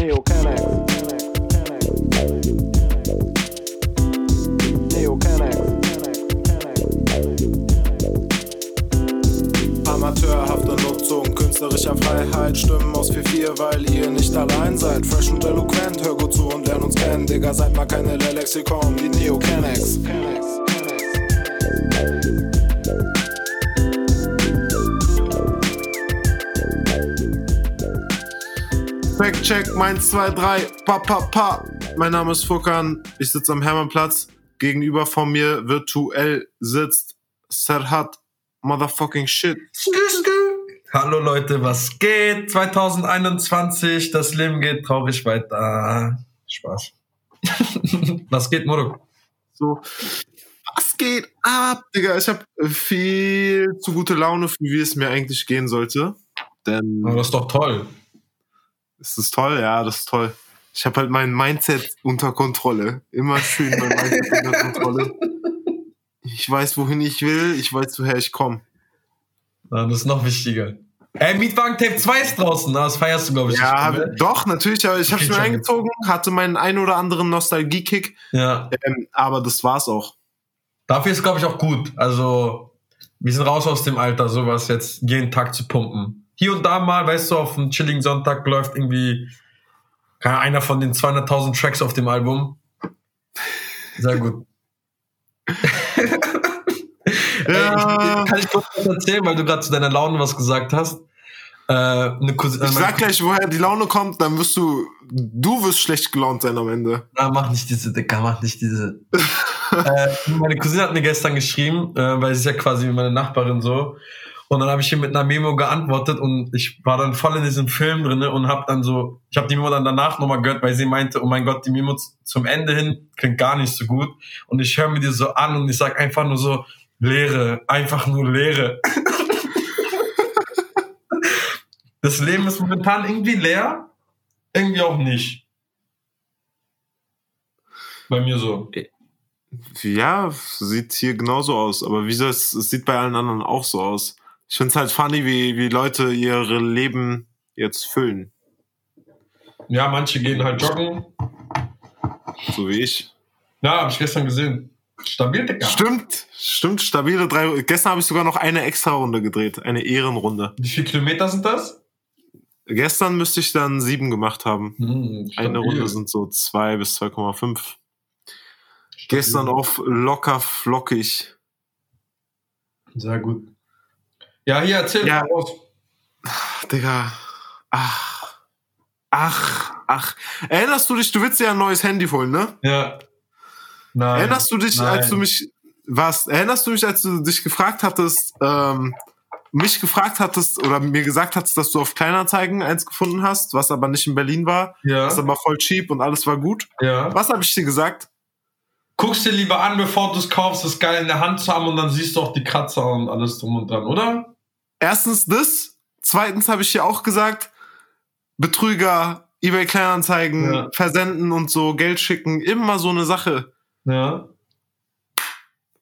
Neo Canex. Canex. Amateurhafte Nutzung künstlerischer Freiheit. Stimmen aus 4-4, weil ihr nicht allein seid. Fresh und eloquent, hör gut zu und lern uns kennen. Digga, seid mal keine Lexikon, die Neo Canex. Fact check, meins, zwei, drei, pa, pa, pa. Mein Name ist Furkan, ich sitze am Hermannplatz. Gegenüber von mir virtuell sitzt Serhat Motherfucking Shit. Hallo Leute, was geht? 2021, das Leben geht traurig weiter. Spaß. was geht, Moro? So, was geht ab, Digga? Ich habe viel zu gute Laune, für wie es mir eigentlich gehen sollte. Denn Aber das ist doch toll. Ist toll, ja, das ist toll. Ich habe halt mein Mindset unter Kontrolle. Immer schön mein Mindset unter Kontrolle. Ich weiß, wohin ich will, ich weiß, woher ich komme. Ja, das ist noch wichtiger. Ey, Mietwagen Tape 2 ist draußen, das feierst du, glaube ich. Ja, hab, doch, natürlich, aber ich habe mir schon. eingezogen, hatte meinen ein oder anderen Nostalgie-Kick, ja. ähm, aber das war's auch. Dafür ist, glaube ich, auch gut. Also, wir sind raus aus dem Alter, sowas jetzt jeden Tag zu pumpen. Hier und da mal, weißt du, auf einem chilligen Sonntag läuft irgendwie einer von den 200.000 Tracks auf dem Album. Sehr gut. Ja. Ich, kann ich kurz was erzählen, weil du gerade zu deiner Laune was gesagt hast? Äh, Cousine, Ich meine sag gleich, woher die Laune kommt, dann wirst du, du wirst schlecht gelaunt sein am Ende. Na, mach nicht diese, Dicker, mach nicht diese. äh, meine Cousine hat mir gestern geschrieben, äh, weil sie ist ja quasi meine Nachbarin so. Und dann habe ich ihr mit einer Memo geantwortet und ich war dann voll in diesem Film drinne und habe dann so, ich habe die Memo dann danach nochmal gehört, weil sie meinte, oh mein Gott, die Memo zum Ende hin klingt gar nicht so gut. Und ich höre mir die so an und ich sag einfach nur so, Leere, einfach nur Leere. das Leben ist momentan irgendwie leer, irgendwie auch nicht. Bei mir so. Ja, sieht hier genauso aus, aber wieso, es, es sieht bei allen anderen auch so aus. Ich find's halt funny, wie, wie Leute ihre Leben jetzt füllen, Ja, manche gehen halt joggen. so wie ich. Ja, habe ich gestern gesehen. Stabil, Digga. Stimmt, stimmt, stabile drei. Gestern habe ich sogar noch eine extra Runde gedreht, eine Ehrenrunde. Wie viele Kilometer sind das? Gestern müsste ich dann sieben gemacht haben. Hm, Eine. Runde sind so zwei bis 2,5. Stabil. Gestern auf locker flockig. Sehr gut. Ja, hier, erzähl Ja. raus. Digga. Ach. Ach, ach. Erinnerst du dich, du willst dir ein neues Handy holen, ne? Ja. Nein. Erinnerst du dich, Nein. als du mich, was, erinnerst du mich, als du dich gefragt hattest, ähm, mich gefragt hattest oder mir gesagt hattest, dass du auf Kleinanzeigen eins gefunden hast, was aber nicht in Berlin war, Ja. was aber voll cheap und alles war gut? ja. Was habe ich dir gesagt? Guckst dir lieber an, bevor du es kaufst, das geil in der Hand zu haben und dann siehst du auch die Kratzer und alles drum und dran, oder? Erstens das, zweitens habe ich dir auch gesagt, Betrüger, eBay Kleinanzeigen, Ja. versenden und so, Geld schicken, immer so eine Sache. Ja.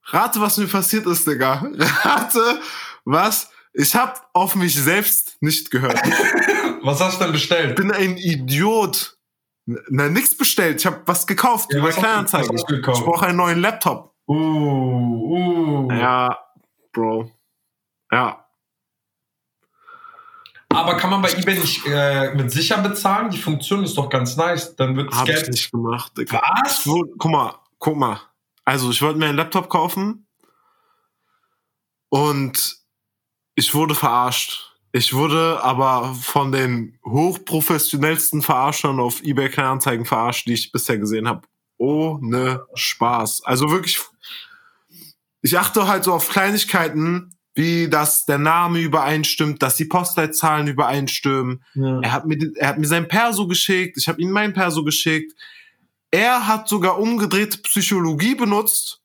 Rate, was mir passiert ist, Digga. Rate, was? Ich hab auf mich selbst nicht gehört. Was hast du denn Ich bestellt? bin ein Idiot. Na, nix bestellt. Ich habe was gekauft Ja, über Kleinanzeigen. Ich brauche einen neuen Laptop. Uh, uh. Ja, Bro. Ja. Aber kann man bei eBay nicht äh, mit sicher bezahlen? Die Funktion ist doch ganz nice. Dann wird das Habe ich Geld. nicht gemacht. Was? Wurde, guck mal, guck mal. Also, ich wollte mir einen Laptop kaufen und ich wurde verarscht. Ich wurde aber von den hochprofessionellsten Verarschern auf eBay Kleinanzeigen verarscht, die ich bisher gesehen habe. Ohne Spaß. Also wirklich, ich achte halt so auf Kleinigkeiten, wie dass der Name übereinstimmt, dass die Postleitzahlen übereinstimmen. Ja. Er hat mir, er hat mir sein Perso geschickt, ich habe ihm mein Perso geschickt. Er hat sogar umgedrehte Psychologie benutzt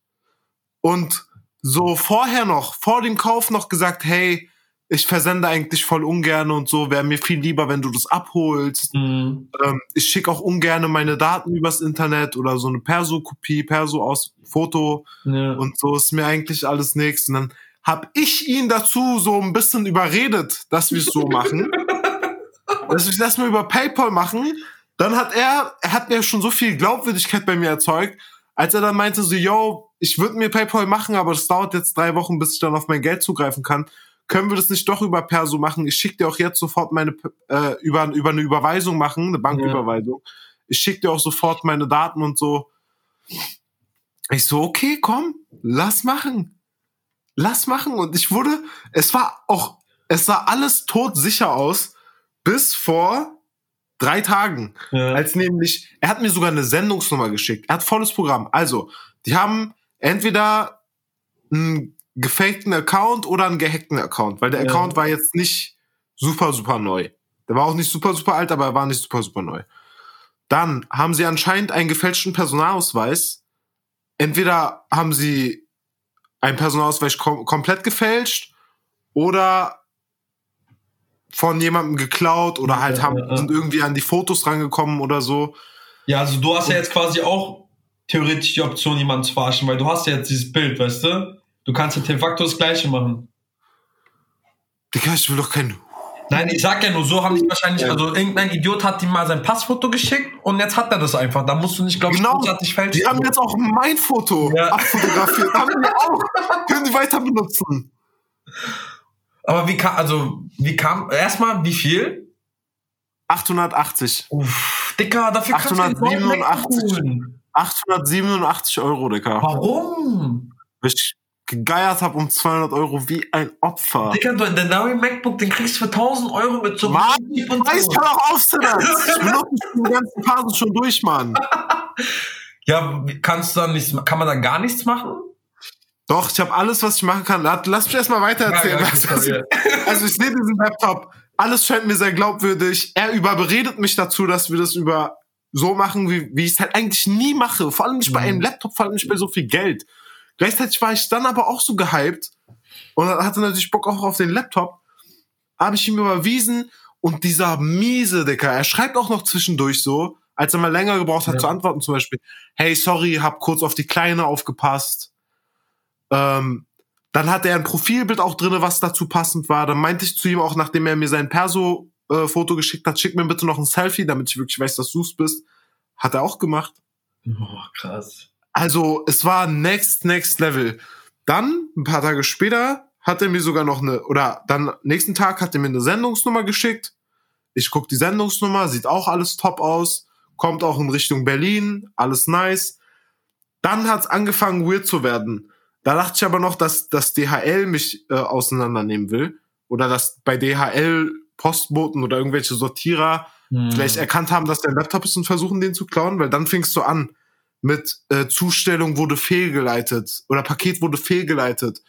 und so vorher noch, vor dem Kauf noch gesagt, hey, ich versende eigentlich voll ungern und so, wäre mir viel lieber, wenn du das abholst. Mhm. Ähm, ich schicke auch ungerne meine Daten übers Internet oder so eine Perso-Kopie, Perso aus Foto Ja. und so ist mir eigentlich alles nichts. Und dann hab ich ihn dazu so ein bisschen überredet, dass wir es so machen. dass wir das mal über PayPal machen. dann hat er, er hat mir schon so viel Glaubwürdigkeit bei mir erzeugt, als er dann meinte so, yo, ich würde mir PayPal machen, aber das dauert jetzt drei Wochen, bis ich dann auf mein Geld zugreifen kann. Können wir das nicht doch über Perso machen? Ich schicke dir auch jetzt sofort meine, äh, über, über eine Überweisung machen, eine Banküberweisung. Ja. Ich schicke dir auch sofort meine Daten und so. Ich so, okay, komm, lass machen. Lass machen. Und ich wurde, es war auch, es sah alles todsicher aus, bis vor drei Tagen. Ja. Als nämlich, er hat mir sogar eine Sendungsnummer geschickt. Er hat volles Programm. Also, die haben entweder einen gefakten Account oder einen gehackten Account, weil der ja. Account war jetzt nicht super, super neu. Der war auch nicht super, super alt, aber er war nicht super, super neu. Dann haben sie anscheinend einen gefälschten Personalausweis. Entweder haben sie einen Personalausweis kom komplett gefälscht oder von jemandem geklaut oder halt haben, sind irgendwie an die Fotos rangekommen oder so. Ja, also du hast ja jetzt quasi auch theoretisch die Option, jemanden zu verarschen, weil du hast ja jetzt dieses Bild, weißt du? Du kannst ja de facto das Gleiche machen. Digga, ich will doch keinen. Nein, ich sag ja nur, so haben die wahrscheinlich, also irgendein Idiot hat ihm mal sein Passfoto geschickt und jetzt hat er das einfach. Da musst du nicht, glaube ich, genau. großartig fälschen. Die haben jetzt auch mein Foto ja. abfotografiert. haben die auch. Können die weiter benutzen. Aber wie kam, also, wie kam, erstmal, wie viel? 880. Uff, Dicker, dafür 887. 887 Euro, Dicker. Warum? Ich gegeiert habe um 200 Euro wie ein Opfer. Dicker, der neue MacBook, den kriegst du für 1000 Euro mit so Mann, ich weiß, hör doch auf, Ich benutze die ganzen Phasen schon durch, Mann. ja, kannst du dann nichts, kann man dann gar nichts machen? Doch, ich habe alles, was ich machen kann. Lass mich erstmal weiter erzählen. Ja, ja, also ich sehe diesen Laptop, alles scheint mir sehr glaubwürdig. Er überredet mich dazu, dass wir das über so machen, wie, wie ich es halt eigentlich nie mache. Vor allem nicht bei einem mhm. Laptop, vor allem nicht bei so viel Geld. Gleichzeitig war ich dann aber auch so gehypt und hatte natürlich Bock auch auf den Laptop. Habe ich ihm überwiesen und dieser miese Dicker, er schreibt auch noch zwischendurch so, als er mal länger gebraucht hat ja. zu antworten, zum Beispiel, hey, sorry, hab kurz auf die Kleine aufgepasst. Ähm, dann hatte er ein Profilbild auch drinne, was dazu passend war. Dann meinte ich zu ihm auch, nachdem er mir sein Perso-Foto äh, geschickt hat, schick mir bitte noch ein Selfie, damit ich wirklich weiß, dass du es bist. Hat er auch gemacht. Oh, krass. Also, es war next, next level. Dann, ein paar Tage später, hat er mir sogar noch eine, oder dann nächsten Tag hat er mir eine Sendungsnummer geschickt. Ich guck die Sendungsnummer, sieht auch alles top aus, kommt auch in Richtung Berlin, alles nice. Dann hat's angefangen, weird zu werden. Da dachte ich aber noch, dass dass DHL mich äh, auseinandernehmen will oder dass bei DHL Postboten oder irgendwelche Sortierer hm. vielleicht erkannt haben, dass der Laptop ist und versuchen, den zu klauen, weil dann fingst du an mit äh, Zustellung wurde fehlgeleitet oder Paket wurde fehlgeleitet.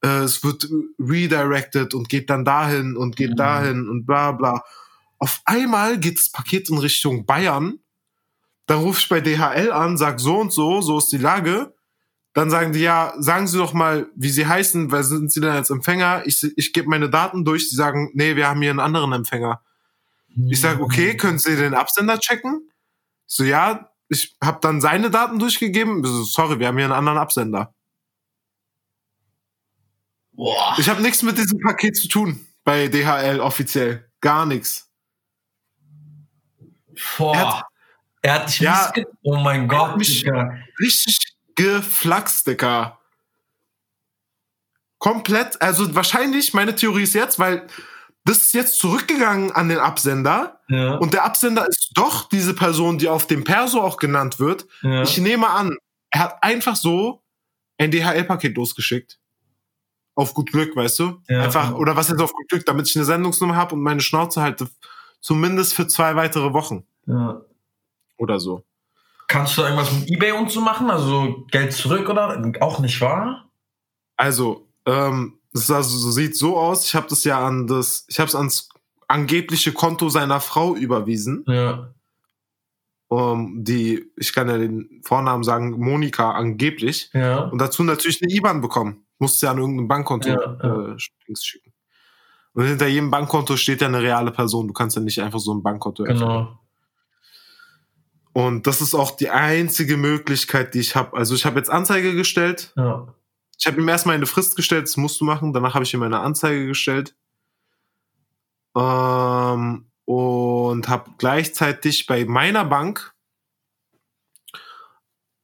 Äh, es wird redirected und geht dann dahin und geht mhm. dahin und bla bla. Auf einmal geht das Paket in Richtung Bayern. Dann rufe ich bei DHL an, sag so und so, so ist die Lage. Dann sagen die, ja, sagen Sie doch mal, wie Sie heißen, weil sind Sie denn als Empfänger? Ich, ich gebe meine Daten durch. Sie sagen, nee, wir haben hier einen anderen Empfänger. Ich sage, okay, können Sie den Absender checken? so, ja, ich habe dann seine Daten durchgegeben. So, sorry, wir haben hier einen anderen Absender. Boah. Ich habe nichts mit diesem Paket zu tun bei DHL offiziell. Gar nichts. Boah. Er hat, er hat dich ja, Oh mein Gott, mich richtig geflaxt, Dicker. Komplett, also wahrscheinlich, meine Theorie ist jetzt, weil das ist jetzt zurückgegangen an den Absender ja. und der Absender ist doch diese Person, die auf dem Perso auch genannt wird. Ja. Ich nehme an, er hat einfach so ein DHL-Paket losgeschickt. Auf gut Glück, weißt du? Ja. Einfach, oder was jetzt auf gut Glück, damit ich eine Sendungsnummer habe und meine Schnauze halte. Zumindest für zwei weitere Wochen. Ja. Oder so. Kannst du irgendwas mit Ebay und so machen? Also Geld zurück oder auch nicht wahr? Also, ähm, das also, so sieht so aus. Ich habe das ja an das, ich habe es ans angebliche Konto seiner Frau überwiesen. Ja. Um, die, ich kann ja den Vornamen sagen, Monika angeblich. Ja. Und dazu natürlich eine IBAN bekommen. Musste ja an irgendein Bankkonto ja, ja. Äh, schicken. Und hinter jedem Bankkonto steht ja eine reale Person. Du kannst ja nicht einfach so ein Bankkonto öffnen. Genau. Und das ist auch die einzige Möglichkeit, die ich habe. Also ich habe jetzt Anzeige gestellt. Ja. Ich habe ihm erstmal eine Frist gestellt, das musst du machen. Danach habe ich ihm eine Anzeige gestellt. Ähm, und habe gleichzeitig bei meiner Bank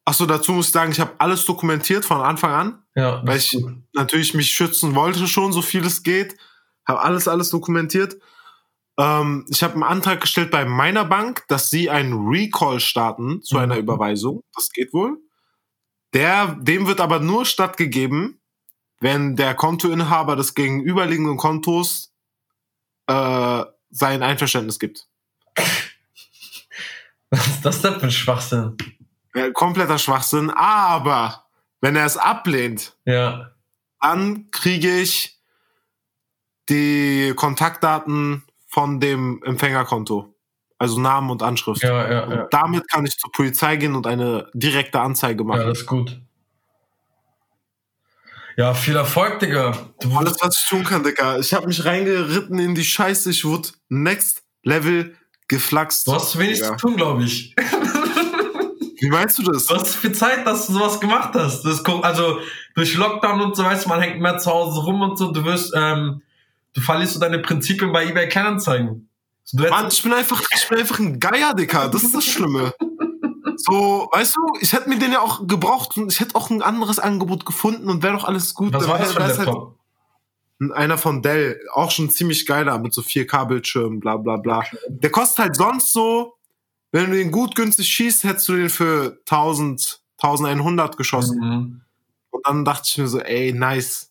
Achso, dazu muss ich sagen, ich habe alles dokumentiert von Anfang an, Ja, weil ich gut. natürlich mich schützen wollte schon, so viel es geht. Habe alles, alles dokumentiert. Ähm, ich habe einen Antrag gestellt bei meiner Bank, dass sie einen Recall starten zu Mhm. einer Überweisung. Das geht wohl. Der, dem wird aber nur stattgegeben, wenn der Kontoinhaber des gegenüberliegenden Kontos äh, sein Einverständnis gibt. Was ist das denn für ein Schwachsinn? Ja, kompletter Schwachsinn. Aber wenn er es ablehnt, Ja. dann kriege ich die Kontaktdaten von dem Empfängerkonto. Also Namen und Anschrift. Ja, ja, Und ja. damit kann ich zur Polizei gehen und eine direkte Anzeige Ja, machen. das ist gut. Ja, viel Erfolg, Digga. Du Alles, was ich tun kann, Digga. Ich habe mich reingeritten in die Scheiße. Ich wurde next level geflaxt. Du hast wenig Digga. zu tun, glaube ich. Wie meinst du das? Du hast viel Zeit, dass du sowas gemacht hast. Das kommt, also durch Lockdown und so weißt du, man hängt mehr zu Hause rum und so. Du wirst, ähm, du verlierst so deine Prinzipien bei eBay Kleinanzeigen. So, Mann, ich bin einfach, ich bin einfach ein Geier, Digga. Das ist das Schlimme. So, weißt du, ich hätte mir den ja auch gebraucht und ich hätte auch ein anderes Angebot gefunden und wäre doch alles gut. was war das für ein halt einer von Dell, auch schon ziemlich geiler, mit so 4K-Bildschirmen, bla bla bla. Der kostet halt sonst so, wenn du den gut günstig schießt, hättest du den für 1000, 1100 geschossen. Mhm. Und dann dachte ich mir so, ey, nice.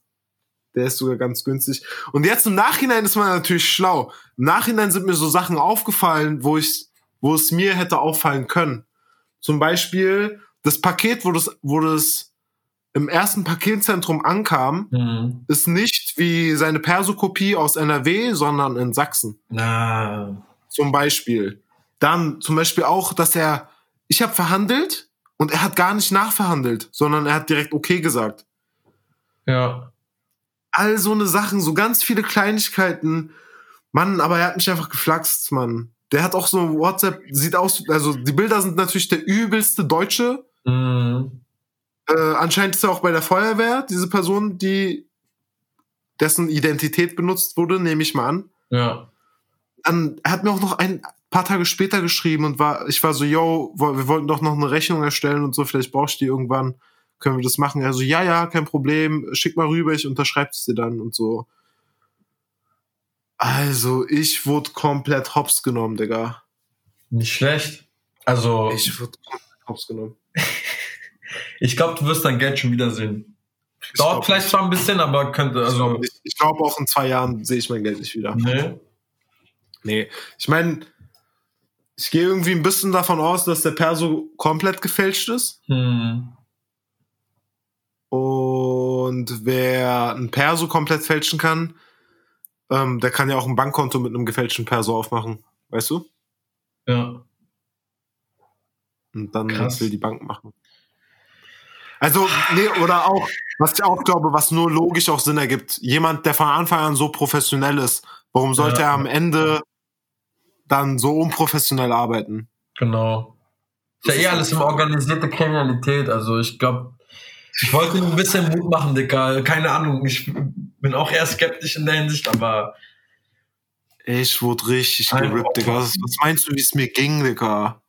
Der ist sogar ganz günstig. Und jetzt im Nachhinein ist man natürlich schlau. Im Nachhinein sind mir so Sachen aufgefallen, wo ich, wo es mir hätte auffallen können. Zum Beispiel das Paket, wo das, wo das im ersten Paketzentrum ankam, Mhm. ist nicht wie seine Perso-Kopie aus NRW, sondern in Sachsen. Na, Zum Beispiel. Dann zum Beispiel auch, dass er, ich habe verhandelt und er hat gar nicht nachverhandelt, sondern er hat direkt okay gesagt. ja. All so eine Sachen, so ganz viele Kleinigkeiten. Mann, aber er hat mich einfach geflaxt, Mann. Der hat auch so WhatsApp, sieht aus, also die Bilder sind natürlich der übelste Deutsche. Mhm. Äh, anscheinend ist er auch bei der Feuerwehr, diese Person, die dessen Identität benutzt wurde, nehme ich mal an. Ja. Dann, er hat mir auch noch ein paar Tage später geschrieben und war, ich war so, yo, wir wollten doch noch eine Rechnung erstellen und so, vielleicht brauchst du die irgendwann, können wir das machen? Er so, ja, ja, kein Problem, schick mal rüber, ich unterschreibe es dir dann und so. Also, ich wurde komplett hops genommen, Digga. Nicht schlecht. Also, ich, Ich wurde komplett hops genommen. glaube, du wirst dein Geld schon wiedersehen. Ich Dauert vielleicht nicht. zwar ein bisschen, aber könnte, Ich also, glaube nicht. Ich glaube, auch in zwei Jahren sehe ich mein Geld nicht wieder. ne? Nee. Ich meine, ich gehe irgendwie ein bisschen davon aus, dass der Perso komplett gefälscht ist. Hm. Und wer ein Perso komplett fälschen kann, ähm, der kann ja auch ein Bankkonto mit einem gefälschten Perso aufmachen. Weißt du? Ja. Und dann Krass. will die Bank machen. Also, nee, oder auch, was ich auch glaube, was nur logisch auch Sinn ergibt. Jemand, der von Anfang an so professionell ist, warum sollte Ja. er am Ende dann so unprofessionell arbeiten? Genau. Ist ja eh alles einfach- immer organisierte Kriminalität. Also ich glaube, ich wollte nur ein bisschen Mut machen, Dicker. Keine Ahnung. Ich bin auch eher skeptisch in der Hinsicht, aber Ich wurde richtig gerippt, Digga. Was, meinst du, wie es mir ging, Digga?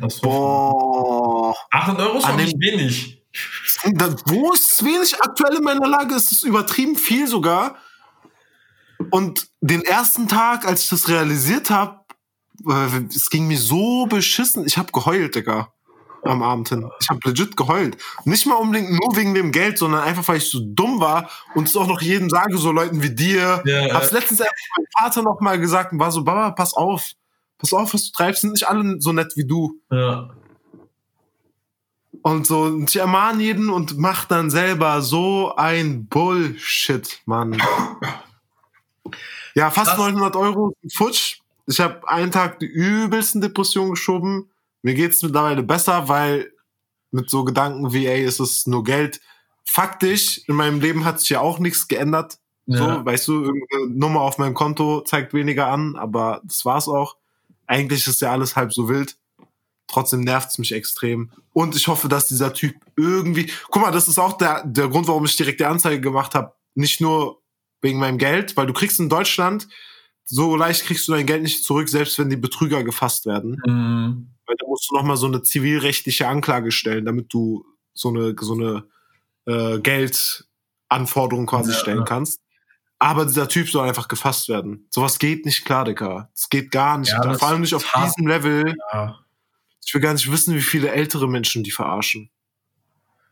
das Boah. 800 Euro ist nicht wenig. Da, wo ist es wenig? Aktuell in meiner Lage ist es übertrieben viel sogar. Und den ersten Tag, als ich das realisiert habe, äh, es ging mir so beschissen. Ich habe geheult, Digga. Am Abend hin. Ich habe legit geheult. Nicht mal unbedingt nur wegen dem Geld, sondern einfach, weil ich so dumm war und es auch noch jedem sage, so Leuten wie dir. Ja, Hab's letztens einfach meinem Vater noch mal gesagt und war so, Baba, pass auf. Pass auf, was du treibst, sind nicht alle so nett wie du. Ja. Und so, und ich ermahne jeden und mach dann selber so ein Bullshit, Mann. Ja, fast Krass. 900 Euro futsch. Ich habe einen Tag die übelsten Depressionen geschoben. Mir geht's mittlerweile besser, weil mit so Gedanken wie, ey, es ist nur Geld. Faktisch, in meinem Leben hat sich ja auch nichts geändert. So, Ja. weißt du, irgendeine Nummer auf meinem Konto zeigt weniger an, aber das war's auch. Eigentlich ist ja alles halb so wild. Trotzdem nervt's mich extrem. Und ich hoffe, dass dieser Typ irgendwie. Guck mal, das ist auch der, der Grund, warum ich direkt die Anzeige gemacht habe. Nicht nur wegen meinem Geld, weil du kriegst in Deutschland so leicht kriegst du dein Geld nicht zurück, selbst wenn die Betrüger gefasst werden. Mhm. Weil da musst du nochmal so eine zivilrechtliche Anklage stellen, damit du so eine, so eine äh, Geldanforderung quasi Ja, stellen ja. kannst. Aber dieser Typ soll einfach gefasst werden. Sowas geht nicht klar, Digga. Das geht gar nicht. Ja, Vor allem nicht auf hart. diesem Level. Ja. Ich will gar nicht wissen, wie viele ältere Menschen die verarschen.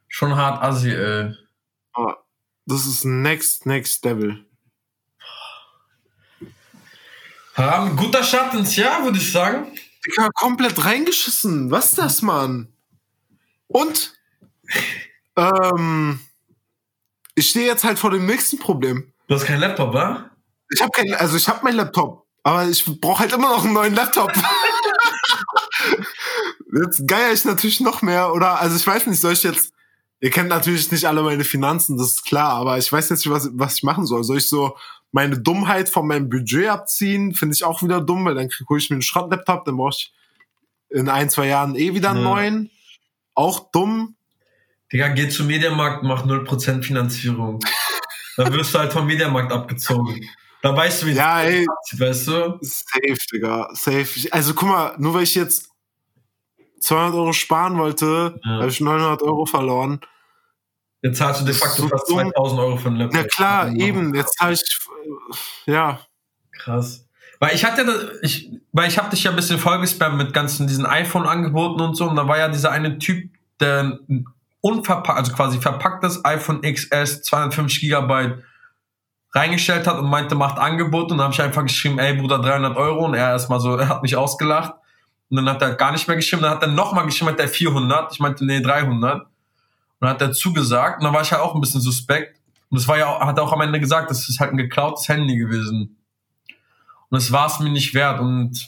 Schon hart assi, ey. Aber das ist next, next level. Haram, guter Start ins Jahr, würde ich sagen. Digga, komplett reingeschissen. Was ist das, Mann? Und? ähm, ich stehe jetzt halt vor dem nächsten Problem. Du hast keinen Laptop, wa? Ich habe keinen, also ich habe meinen Laptop, aber ich brauche halt immer noch einen neuen Laptop. jetzt geier ich natürlich noch mehr, oder? Also ich weiß nicht, soll ich jetzt. Ihr kennt natürlich nicht alle meine Finanzen, das ist klar, aber ich weiß jetzt nicht, was, was ich machen soll. Soll ich so meine Dummheit von meinem Budget abziehen? Finde ich auch wieder dumm, weil dann hole ich mir einen Schrott-Laptop, dann brauche ich in ein, zwei Jahren eh wieder einen Ja. neuen. Auch dumm. Digga, geh zum Mediamarkt, mach 0% Finanzierung. Dann wirst du halt vom Mediamarkt abgezogen. Da weißt du, wie Ja, ey, das weißt du? Safe, Digga. Safe. Also guck mal, nur weil ich jetzt 200 Euro sparen wollte, Ja. habe ich 900 Euro verloren. Jetzt zahlst du de facto so fast dumm. 2000 Euro für einen Laptop. Na klar, Ja. eben. Jetzt habe ich, äh, ja. Krass. Weil ich hatte, ich, weil ich habe dich ja ein bisschen vollgespammt mit ganzen diesen iPhone-Angeboten und so. Und da war ja dieser eine Typ, der ein unverpackt, also quasi verpacktes iPhone XS 250 Gigabyte reingestellt hat und meinte, macht Angebot. Und dann habe ich einfach geschrieben, ey Bruder, 300 Euro. Und er erstmal so, er hat mich ausgelacht. Und dann hat er gar nicht mehr geschrieben. Dann hat er nochmal geschrieben, hat er 400. Ich meinte, nee, 300. Und hat er zugesagt. Und dann war ich halt auch ein bisschen suspekt. Und das war ja, hat er auch am Ende gesagt, das ist halt ein geklautes Handy gewesen. Und es war es mir nicht wert. Und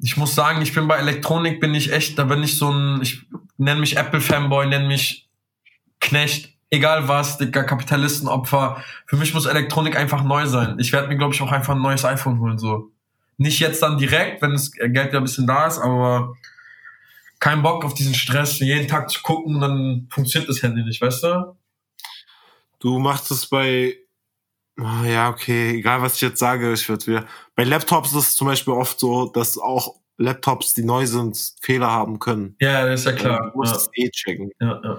ich muss sagen, ich bin bei Elektronik, bin ich echt, da bin ich so ein, ich nenne mich Apple-Fanboy, nenne mich Knecht, egal was, Digga, Kapitalistenopfer. Für mich muss Elektronik einfach neu sein. Ich werde mir, glaube ich, auch einfach ein neues iPhone holen, so. Nicht jetzt dann direkt, wenn das Geld ja ein bisschen da ist, aber kein Bock auf diesen Stress, jeden Tag zu gucken und dann funktioniert das Handy nicht, weißt du? Du machst es bei, Ah, ja, okay, egal was ich jetzt sage, ich würde wieder. Bei Laptops ist es zum Beispiel oft so, dass auch Laptops, die neu sind, Fehler haben können. Ja, das ist ja klar. Du musst Ja. es eh checken. Ja, ja.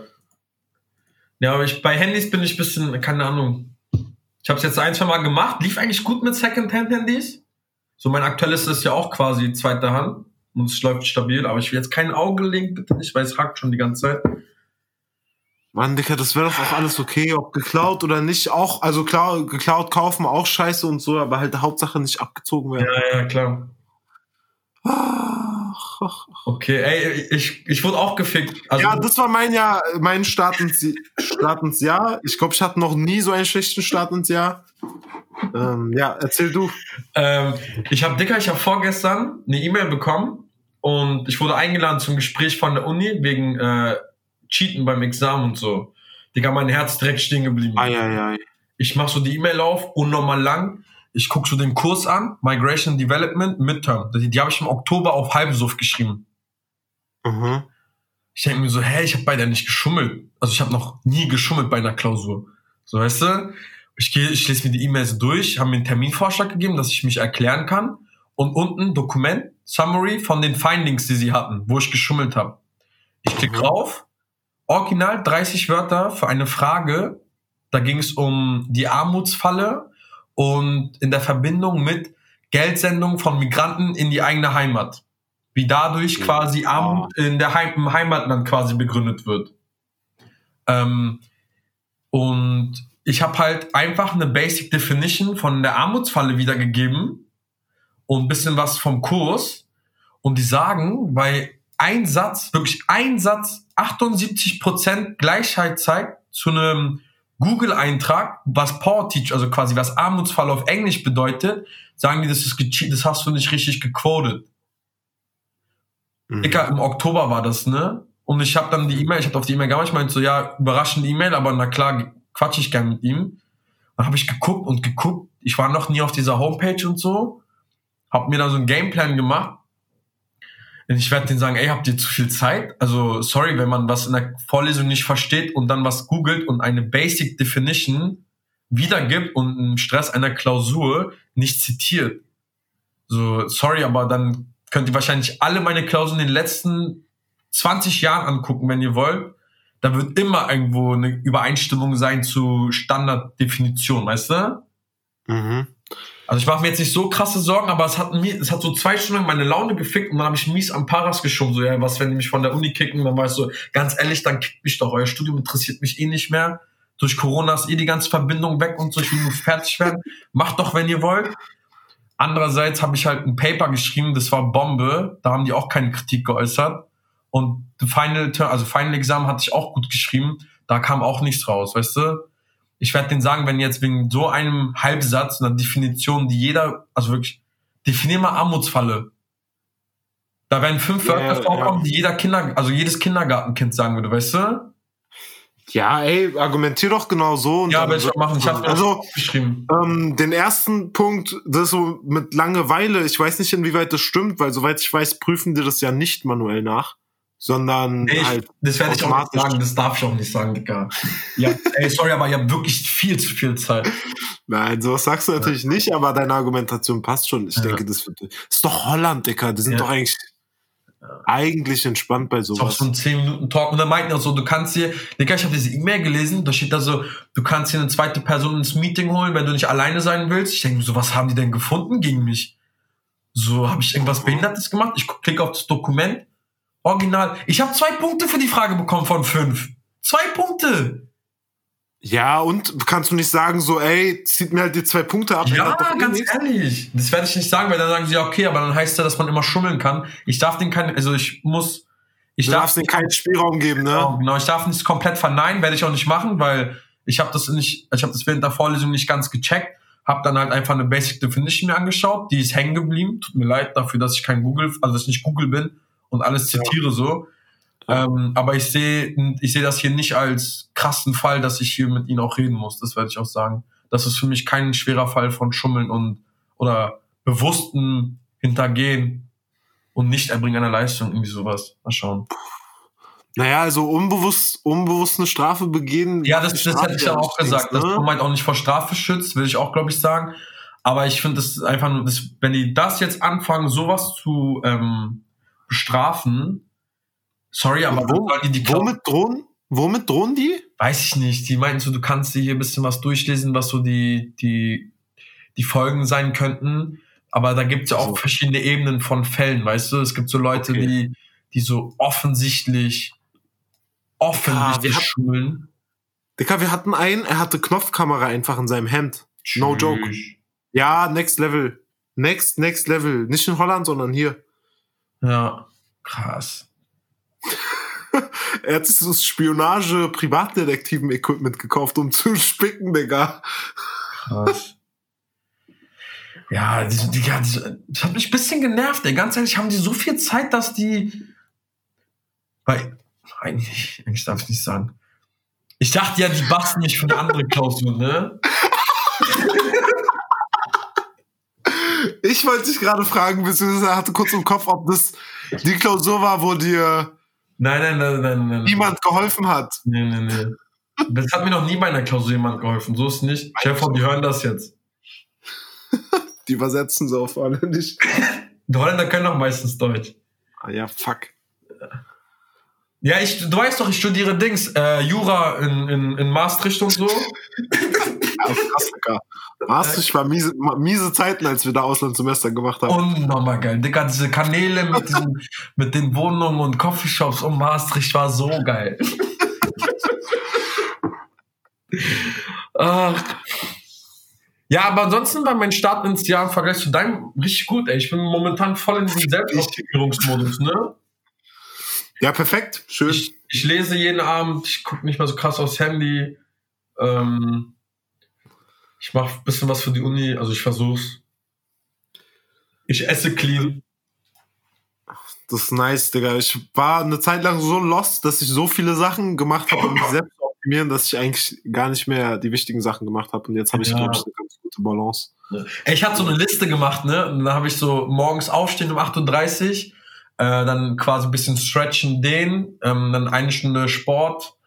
Ja, aber ich, bei Handys bin ich ein bisschen, keine Ahnung. Ich habe es jetzt ein, zwei Mal gemacht. Lief eigentlich gut mit Secondhand-Handys. So mein aktuelles ist ja auch quasi zweite Hand. Und es läuft stabil. Aber ich will jetzt kein Auge legen, bitte nicht, weil es hackt schon die ganze Zeit. Mann, Dicker, das wäre doch auch alles okay, ob geklaut oder nicht. Auch, also klar, geklaut kaufen auch scheiße und so, aber halt Hauptsache nicht abgezogen werden. Ja, ja, klar. Ach, ach. Okay, ey, ich, ich wurde auch gefickt. Also, ja, das war mein Jahr, mein Start ins, Start ins Jahr. Ich glaube, ich hatte noch nie so einen schlechten Start ins Jahr. Ähm, ja, erzähl du. Ähm, ich habe Dicker, ich habe vorgestern eine E-Mail bekommen und ich wurde eingeladen zum Gespräch von der Uni wegen äh, Cheaten beim Examen und so. Digga, mein Herz direkt stehen geblieben. Eieiei. Ich mach so die E-Mail auf, unnormal lang. Ich guck so den Kurs an, Migration Development Midterm. Die, die habe ich im Oktober auf Halbsuff geschrieben. Mhm. Ich denke mir so, hä, ich habe bei der nicht geschummelt. Also ich habe noch nie geschummelt bei einer Klausur. So, weißt du? Ich gehe, ich lese mir die E-Mails durch, haben mir einen Terminvorschlag gegeben, dass ich mich erklären kann. Und unten Dokument, Summary von den Findings, die sie hatten, wo ich geschummelt habe. Ich klicke Mhm. drauf, original 30 Wörter für eine Frage. Da ging es um die Armutsfalle und in der Verbindung mit Geldsendung von Migranten in die eigene Heimat. Wie dadurch quasi Armut in der Heim im Heimatland quasi begründet wird. Ähm, und ich habe halt einfach eine Basic Definition von der Armutsfalle wiedergegeben und ein bisschen was vom Kurs. Und die sagen, weil ein Satz, wirklich ein Satz, 78% Gleichheit zeigt zu einem Google-Eintrag, was Power Teach, also quasi was Armutsfalle auf Englisch bedeutet, sagen die, das ist gecheatet, das hast du nicht richtig gequotet. Mhm. Dicker, im Oktober war das, ne? Und ich habe dann die E-Mail, ich habe auf die E-Mail geantwortet, ich meinte so, ja, überraschende E-Mail, aber na klar, quatsch ich gern mit ihm. Dann habe ich geguckt und geguckt. Ich war noch nie auf dieser Homepage und so. Hab mir da so einen Gameplan gemacht. Und ich werde denen sagen, ey, habt ihr zu viel Zeit? Also, sorry, wenn man was in der Vorlesung nicht versteht und dann was googelt und eine Basic Definition wiedergibt und im Stress einer Klausur nicht zitiert. So, sorry, aber dann könnt ihr wahrscheinlich alle meine Klausuren in den letzten 20 Jahren angucken, wenn ihr wollt. Da wird immer irgendwo eine Übereinstimmung sein zu Standarddefinition, weißt du? Mhm. Also ich mache mir jetzt nicht so krasse Sorgen, aber es hat mir, es hat so zwei Stunden meine Laune gefickt und dann habe ich mies am Paras geschoben. So, ja, was, wenn die mich von der Uni kicken, dann war ich so, ganz ehrlich, dann kickt mich doch, euer Studium interessiert mich eh nicht mehr. Durch Corona ist eh die ganze Verbindung weg und so, ich will nur fertig werden. Macht doch, wenn ihr wollt. Andererseits habe ich halt ein Paper geschrieben, das war Bombe, da haben die auch keine Kritik geäußert. Und Final, also Final Exam hatte ich auch gut geschrieben, da kam auch nichts raus, weißt du? Ich werde denen sagen, wenn jetzt wegen so einem Halbsatz, einer Definition, die jeder, also wirklich, definier mal Armutsfalle. Da werden fünf Wörter vorkommen, ja. die jeder Kinder, also jedes Kindergartenkind sagen würde, weißt du? Ja, ey, argumentier doch genau so. Und Ja, werde ich auch machen. Ich habe Also, geschrieben. ähm, den ersten Punkt, das ist so mit Langeweile, ich weiß nicht, inwieweit das stimmt, weil soweit ich weiß, prüfen die das ja nicht manuell nach, sondern ich, halt das werde ich auch nicht sagen, das darf ich auch nicht sagen, Digga. Ja, ey, sorry, aber ihr habt wirklich viel zu viel Zeit. Nein, sowas sagst du natürlich nicht, aber deine Argumentation passt schon. Ich Ja. denke, das wird. ist doch Holland, Dicker. Die sind Ja. doch eigentlich eigentlich entspannt bei Ist auch sowas. so ein 10 Minuten Talk. Und dann meinten auch so, du kannst hier, Digga, ich habe diese E-Mail gelesen, da steht da so, du kannst hier eine zweite Person ins Meeting holen, wenn du nicht alleine sein willst. Ich denke so, was haben die denn gefunden gegen mich? So, habe ich irgendwas Behindertes gemacht? Ich klicke auf das Dokument. Original. Ich habe zwei Punkte für die Frage bekommen von fünf. Zwei Punkte. Ja, und kannst du nicht sagen, so, ey, zieht mir halt die zwei Punkte ab. Ja, eh ganz nichts? ehrlich. Das werde ich nicht sagen, weil dann sagen sie, ja, okay, aber dann heißt ja, dass man immer schummeln kann. Ich darf den keinen, also ich muss, ich Du darf darfst denen keinen Spielraum geben, ne? Genau, genau, ich darf nicht komplett verneinen, werde ich auch nicht machen, weil ich habe das nicht, ich habe das während der Vorlesung nicht ganz gecheckt, habe dann halt einfach eine Basic Definition mir angeschaut, die ist hängen geblieben. Tut mir leid dafür, dass ich kein Google, also dass ich nicht Google bin und alles zitiere so. Ähm, aber ich sehe, ich sehe das hier nicht als krassen Fall, dass ich hier mit ihnen auch reden muss. Das werde ich auch sagen. Das ist für mich kein schwerer Fall von Schummeln und oder bewussten Hintergehen und nicht erbringen einer Leistung, irgendwie sowas. Mal schauen. Naja, also unbewusst, unbewusst eine Strafe begehen. Ja, das, das hätte ich ja auch gesagt, denkst, dass ne? man halt auch nicht vor Strafe schützt, will ich auch, glaube ich, sagen. Aber ich finde, das ist einfach nur, das, wenn die das jetzt anfangen, sowas zu ähm, bestrafen, sorry, aber Wo- die die Womit drohen? Womit drohen die? weiß ich nicht. Die meinten so, du kannst dir hier ein bisschen was durchlesen, was so die, die, die Folgen sein könnten. Aber da gibt's ja auch So. verschiedene Ebenen von Fällen, weißt du? Es gibt so Leute, Okay. die, die so offensichtlich, offensichtlich hat- schulen. Dicker, wir hatten einen, er hatte Knopfkamera einfach in seinem Hemd. No joke. Tschüss. Ja, next level. Next, next level. Nicht in Holland, sondern hier. Ja, krass. Er hat sich das Spionage-Privatdetektiven-Equipment gekauft, um zu spicken, Digga. Krass. Ja, die, die, ja die, das hat mich ein bisschen genervt, ey. Ganz ehrlich, haben die so viel Zeit, dass die. Weil, eigentlich, eigentlich darf ich nicht sagen. Ich dachte ja, die basteln mich für eine andere Klausur, ne? Ich wollte dich gerade fragen, beziehungsweise hatte kurz im Kopf, ob das die Klausur war, wo dir Nein, nein, nein, nein, nein. niemand geholfen hat. Nee, nee, nee. Das hat mir noch nie bei einer Klausur jemand geholfen. So ist nicht. Chef, die hören das jetzt. Die übersetzen so auf Holländisch. Die Holländer können doch meistens Deutsch. Ah, ja, fuck. Ja, ich, du weißt doch, ich studiere Dings, äh, Jura in, in, in Maastricht und so. Ja, krass, Digga. Maastricht war miese, miese Zeiten, als wir da Auslandssemester gemacht haben. Unnormal geil. Digga, diese Kanäle mit, diesen, mit den Wohnungen und Coffeeshops um Maastricht war so geil. Ach. Ja, aber ansonsten war mein Start ins Jahr im Vergleich zu deinem richtig gut, ey. Ich bin momentan voll in diesem Selbstoptimierungsmodus, ne? Ja, perfekt. Schön. Ich, ich lese jeden Abend, ich gucke nicht mehr so krass aufs Handy. Ähm, ich mache ein bisschen was für die Uni, also ich versuch's. Ich esse clean. Das ist nice, Digga. Ich war eine Zeit lang so lost, dass ich so viele Sachen gemacht habe, um mich selbst zu optimieren, dass ich eigentlich gar nicht mehr die wichtigen Sachen gemacht habe. Und jetzt habe ich, Ja. glaube ich, eine ganz gute Balance. Ey, Ich hatte so eine Liste gemacht, ne? Und da habe ich so morgens aufstehen um 8.30 Uhr, äh, dann quasi ein bisschen stretchen, dehnen, ähm, dann eine Stunde Sport,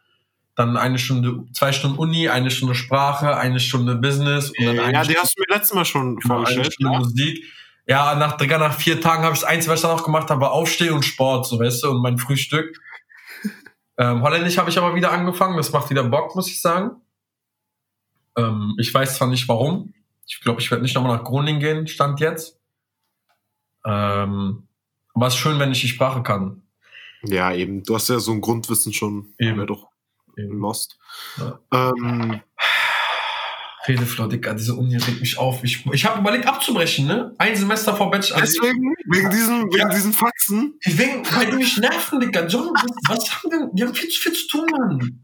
dann eine Stunde, zwei Stunden Uni, eine Stunde Sprache, eine Stunde Business und dann eine Ja, die Stunde, hast du mir letztes Mal schon genau, eine vorgestellt. Stunde Ja. Musik. Ja, nach, nach vier Tagen habe ich das Einzige, was ich dann noch gemacht habe, war Aufstehen und Sport, so weißt du, und mein Frühstück. Ähm, Holländisch habe ich aber wieder angefangen, das macht wieder Bock, muss ich sagen. Ähm, ich weiß zwar nicht warum. Ich glaube, ich werde nicht nochmal nach Groningen gehen, Stand jetzt. Ähm, aber es ist schön, wenn ich die Sprache kann. ja, eben. Du hast ja so ein Grundwissen schon. Eben. Doch lost. Ja. Ähm, Redeflow, Digga, diese Uni regt mich auf. Ich, ich habe überlegt abzubrechen, ne? Ein Semester vor Bachelor. Deswegen, wegen diesen, wegen Ja. diesen Faxen. Deswegen, weil die mich nerven, Digga. John, was, haben wir denn? Wir haben viel zu viel zu tun, Mann.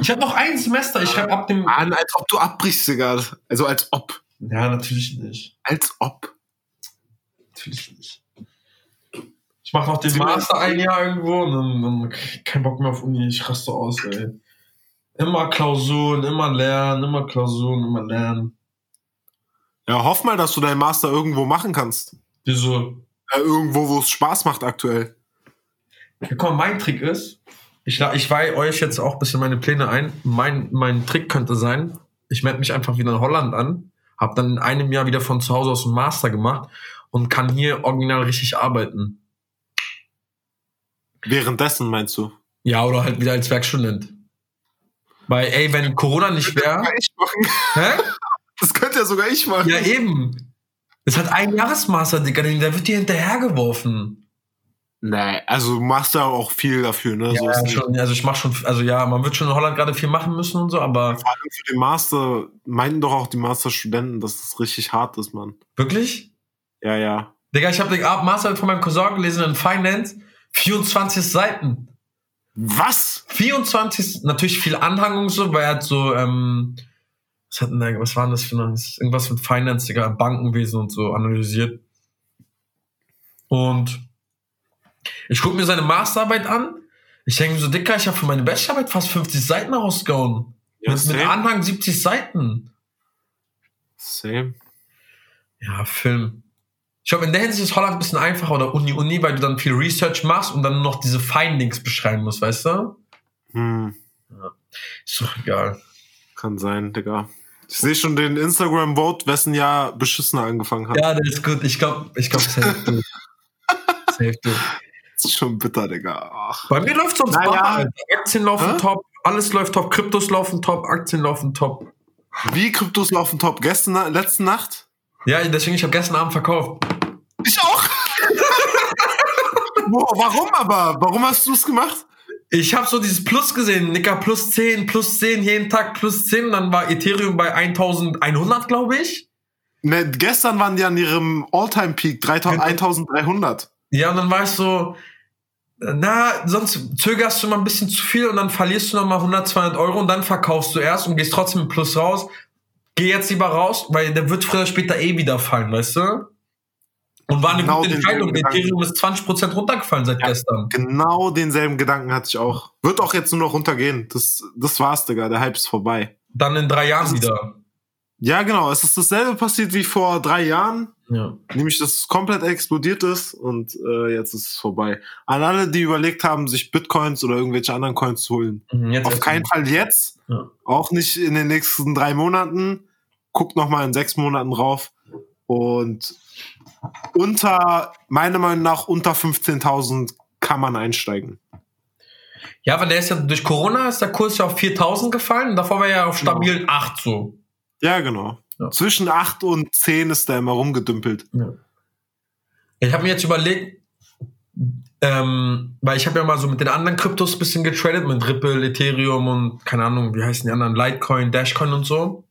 Ich habe noch ein Semester. Ich schreibe ab dem. An, als ob du abbrichst, Digga. Also als ob. Ja, natürlich nicht. Als ob. Natürlich nicht. Ich mache noch den Master ein Jahr irgendwo und dann, dann keinen Bock mehr auf Uni. Ich raste aus, ey. Immer Klausuren, immer lernen, immer Klausuren, immer lernen. Ja, hoff mal, dass du deinen Master irgendwo machen kannst. Wieso? Ja, irgendwo, wo es Spaß macht aktuell. Ja, komm, mein Trick ist, ich, ich weihe euch jetzt auch ein bisschen meine Pläne ein. Mein, mein Trick könnte sein, ich melde mich einfach wieder in Holland an, habe dann in einem Jahr wieder von zu Hause aus einen Master gemacht und kann hier original richtig arbeiten. Währenddessen meinst du? Ja, oder halt wieder als Werkstudent. Weil, ey, wenn Corona nicht wäre? Das könnte ja sogar ich machen. Ja, eben. Es hat ein Jahresmaster, Digga, der wird dir hinterhergeworfen. Nee, also du machst ja auch viel dafür, ne? so Ja, nicht. schon, also ich mach schon, also ja, man wird schon in Holland gerade viel machen müssen und so, aber Vor allem für den Master meinten doch auch die Masterstudenten, dass es richtig hart ist, Mann. wirklich? Ja, ja. Digga, ich habe den Master von meinem Cousin gelesen in Finance. 24 Seiten. Was? 24, natürlich viel Anhang und so, weil er hat so, ähm, was, hat denn da, was war denn das für ein, irgendwas mit Finance, Digga, Bankenwesen und so analysiert. Und ich gucke mir seine Masterarbeit an. Ich denke mir so, Dicker, ich habe für meine Bachelorarbeit fast 50 Seiten rausgehauen. Ja, mit, mit. Anhang 70 Seiten. Same. Ja, Film. Ich glaube, in der Hinsicht ist Holland ein bisschen einfacher oder Uni, Uni, weil du dann viel Research machst und dann nur noch diese Findings beschreiben musst, weißt du? Hm, Ist doch egal. kann sein, Digga. Ich sehe schon den Instagram-Vote, wessen Jahr beschissener angefangen hat. Ja, das ist gut. Ich glaube, ich glaube, safe du. safe du. Das ist schon bitter, Digga. Ach. Bei mir läuft sonst Naja. Aktien laufen Hä? top, alles läuft top, Kryptos laufen top, Aktien laufen top. Wie Kryptos laufen top? Gestern, letzte Nacht? Ja, deswegen, ich habe gestern Abend verkauft. Ich auch. Warum aber? Warum hast du es gemacht? Ich habe so dieses Plus gesehen, Nicker, plus 10, plus 10, jeden Tag plus 10. Dann war Ethereum bei 1100, glaube ich. Ne, gestern waren die an ihrem All-Time-Peak 3000 Genau. 1300. Ja, und dann war ich so, na, sonst zögerst du mal ein bisschen zu viel und dann verlierst du nochmal 100, 200 Euro und dann verkaufst du erst und gehst trotzdem mit Plus raus. Geh jetzt lieber raus, weil der wird früher oder später eh wieder fallen, weißt du? Und war eine Genau gute Entscheidung. Gedanken. Ethereum ist 20% runtergefallen seit gestern. Genau denselben Gedanken hatte ich auch. Wird auch jetzt nur noch runtergehen. Das, das war's, Digga. Der Hype ist vorbei. Dann in drei Jahren wieder. Ja, genau. Es ist dasselbe passiert wie vor drei Jahren. Ja. Nämlich, dass es komplett explodiert ist und äh, jetzt ist es vorbei. An alle, die überlegt haben, sich Bitcoins oder irgendwelche anderen Coins zu holen. Mhm, Jetzt Auf keinen. Fall jetzt. Ja. Auch nicht in den nächsten drei Monaten. Guckt noch mal in sechs Monaten drauf. Und unter, meiner Meinung nach, unter 15.000 kann man einsteigen. Ja, weil der ist ja durch Corona ist der Kurs ja auf 4000 gefallen und davor war er ja auf Genau. stabilen 8 so. Ja, genau. Ja. Zwischen 8 und 10 ist der immer rumgedümpelt. Ich habe mir jetzt überlegt, ähm, weil ich habe ja mal so mit den anderen Kryptos ein bisschen getradet, mit Ripple, Ethereum und keine Ahnung, wie heißen die anderen, Litecoin, Dashcoin und so.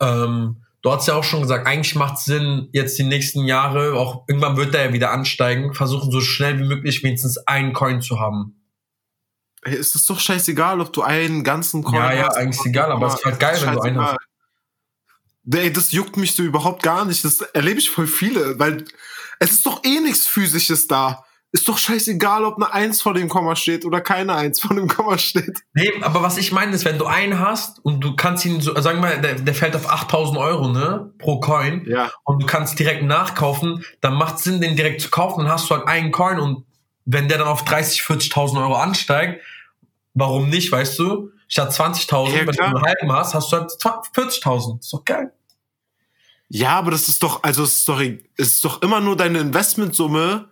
Ähm, du hast ja auch schon gesagt, eigentlich macht es Sinn, jetzt die nächsten Jahre, auch irgendwann wird der ja wieder ansteigen, versuchen so schnell wie möglich wenigstens einen Coin zu haben. Ey, es ist doch scheißegal, ob du einen ganzen Coin Ja, ja, hast. eigentlich ist egal, aber es ist halt geil, wenn du einen hast. Ey, das juckt mich so überhaupt gar nicht. Das erlebe ich voll viele, weil es ist doch eh nichts Physisches da. Ist doch scheißegal, ob eine Eins vor dem Komma steht oder keine Eins vor dem Komma steht. Nee, aber was ich meine ist, wenn du einen hast und du kannst ihn so, sagen wir mal, der, der fällt auf 8000 Euro, ne, pro Coin. Ja. und du kannst direkt nachkaufen, dann macht Sinn, den direkt zu kaufen. Dann hast du halt einen Coin und wenn der dann auf 30, 40.000 Euro ansteigt, Warum nicht, weißt du? Statt 20.000, Ja, wenn du einen halben hast, hast du halt 40.000. Ist doch geil. Ja, aber das ist doch, also es ist doch, es ist doch immer nur deine Investmentsumme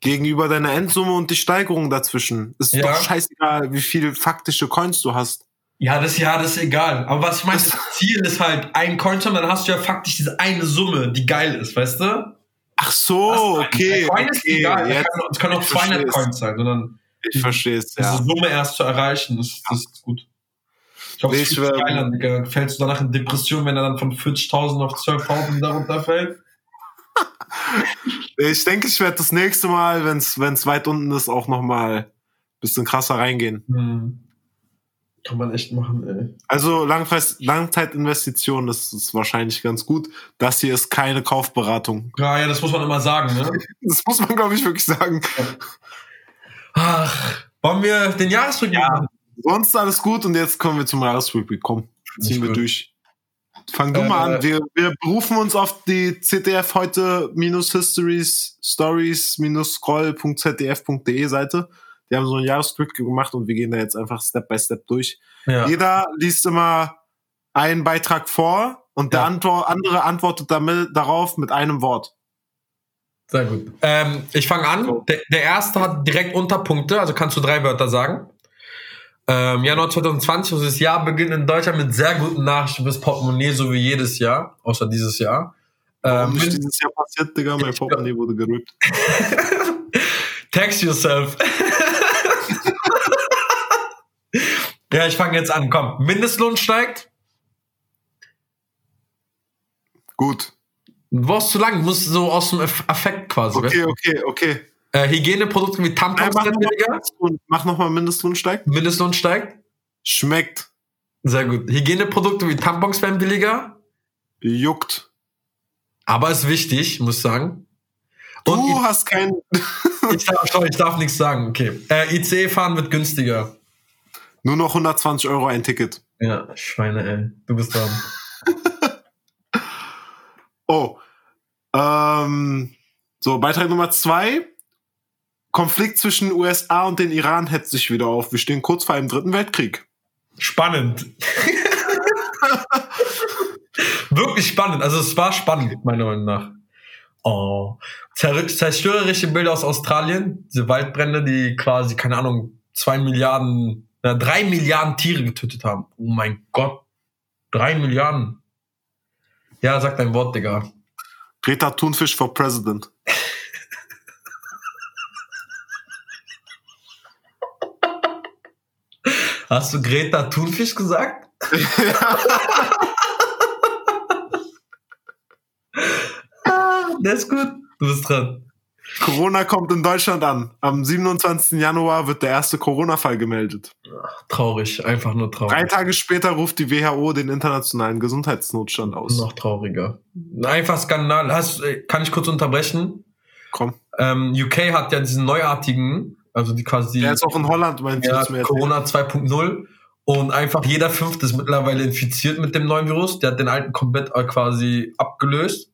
gegenüber deiner Endsumme und die Steigerung dazwischen. Ist Ja. doch scheißegal, wie viel faktische Coins du hast. Ja, das, ja, das ist egal. Aber was ich meine, das Ziel ist halt, ein Coin zu haben, dann hast du ja faktisch diese eine Summe, die geil ist, weißt du? Ach so, okay. Coin ist okay, egal. Es kann, kann auch ich 200 versteh's. Coins sein, sondern ich verstehe es, diese ja. Summe erst zu erreichen, ist, das ist gut. Ich glaube, Nee, es ist geil Digga. Fällst du danach in Depression, wenn er dann von 40.000 auf 12.000 wieder runterfällt? Ich denke, ich werde das nächste Mal, wenn es weit unten ist, auch noch mal ein bisschen krasser reingehen. Hm. Kann man echt machen, ey. Also Langfrist Langzeitinvestition ist, ist wahrscheinlich ganz gut. Das hier ist keine Kaufberatung. Ja, ja, das muss man immer sagen, ne? Das muss man, glaube ich, wirklich sagen. Ach, wollen wir den Jahresrückblick Ja. machen? Sonst alles gut und jetzt kommen wir zum Jahresrückblick. Komm, ziehen wir durch. Fang du Äh, mal an. Wir, wir berufen uns auf die CDF heute minus Histories Stories minus scroll.zdf.de Seite. Die haben so einen Jahresrückblick gemacht und wir gehen da jetzt einfach Step by Step durch. Ja. Jeder liest immer einen Beitrag vor und der Ja. Antwort, andere antwortet damit, darauf mit einem Wort. Sehr gut. Ähm, ich fange an. Der, der erste hat direkt Unterpunkte, also kannst du drei Wörter sagen. Ähm, Januar 2020, also das Jahr beginnt in Deutschland mit sehr guten Nachrichten fürs Portemonnaie, so wie jedes Jahr, außer dieses Jahr. Warum Ähm, nicht dieses Jahr passiert, Digga? Mein Portemonnaie wurde gerippt. Text yourself. ja, ich fange jetzt an. Komm, Mindestlohn steigt. Gut. Du brauchst zu lang, du musst so aus dem Affekt quasi. Okay, okay, okay. Äh, Hygieneprodukte wie Nein, Tampons mach werden nochmal mach noch Mindestlohn steigt. Mindestlohn steigt. Schmeckt. Sehr gut. Hygieneprodukte wie Tampons werden billiger. Juckt. Aber ist wichtig, muss ich sagen. Du Und hast kein. ich, darf, ich darf nichts sagen. Okay. Äh, ICE fahren wird günstiger. Nur noch 120 Euro ein Ticket. Ja, Schweine, ey. Du bist dran. Oh. Ähm, so, Beitrag Nummer zwei. Konflikt zwischen USA und den Iran hetzt sich wieder auf. Wir stehen kurz vor einem dritten Weltkrieg. Spannend. Wirklich spannend. Also es war spannend, meiner Meinung nach. Oh. Zer zerstörerische Bilder aus Australien. Diese Waldbrände, die quasi, keine Ahnung, zwei Milliarden, na, drei Milliarden Tiere getötet haben. Oh mein Gott. Drei Milliarden. Ja, sag dein Wort, Digga. Greta Thunfisch for President. Hast du Greta Thunfisch gesagt? ah, der ist gut. Du bist dran. Corona kommt in Deutschland an. Am 27. Januar wird der erste Corona-Fall gemeldet. Traurig, einfach nur traurig. Drei Tage später ruft die WHO den internationalen Gesundheitsnotstand aus. Noch trauriger. Einfach Skandal. Hast, äh, kann ich kurz unterbrechen? Komm. Ähm, UK hat ja diesen neuartigen, also die quasi Der ist auch in Holland, meinst ja, du? Corona 2.0 und einfach jeder Fünfte ist mittlerweile infiziert mit dem neuen Virus. Der hat den alten komplett äh, quasi abgelöst.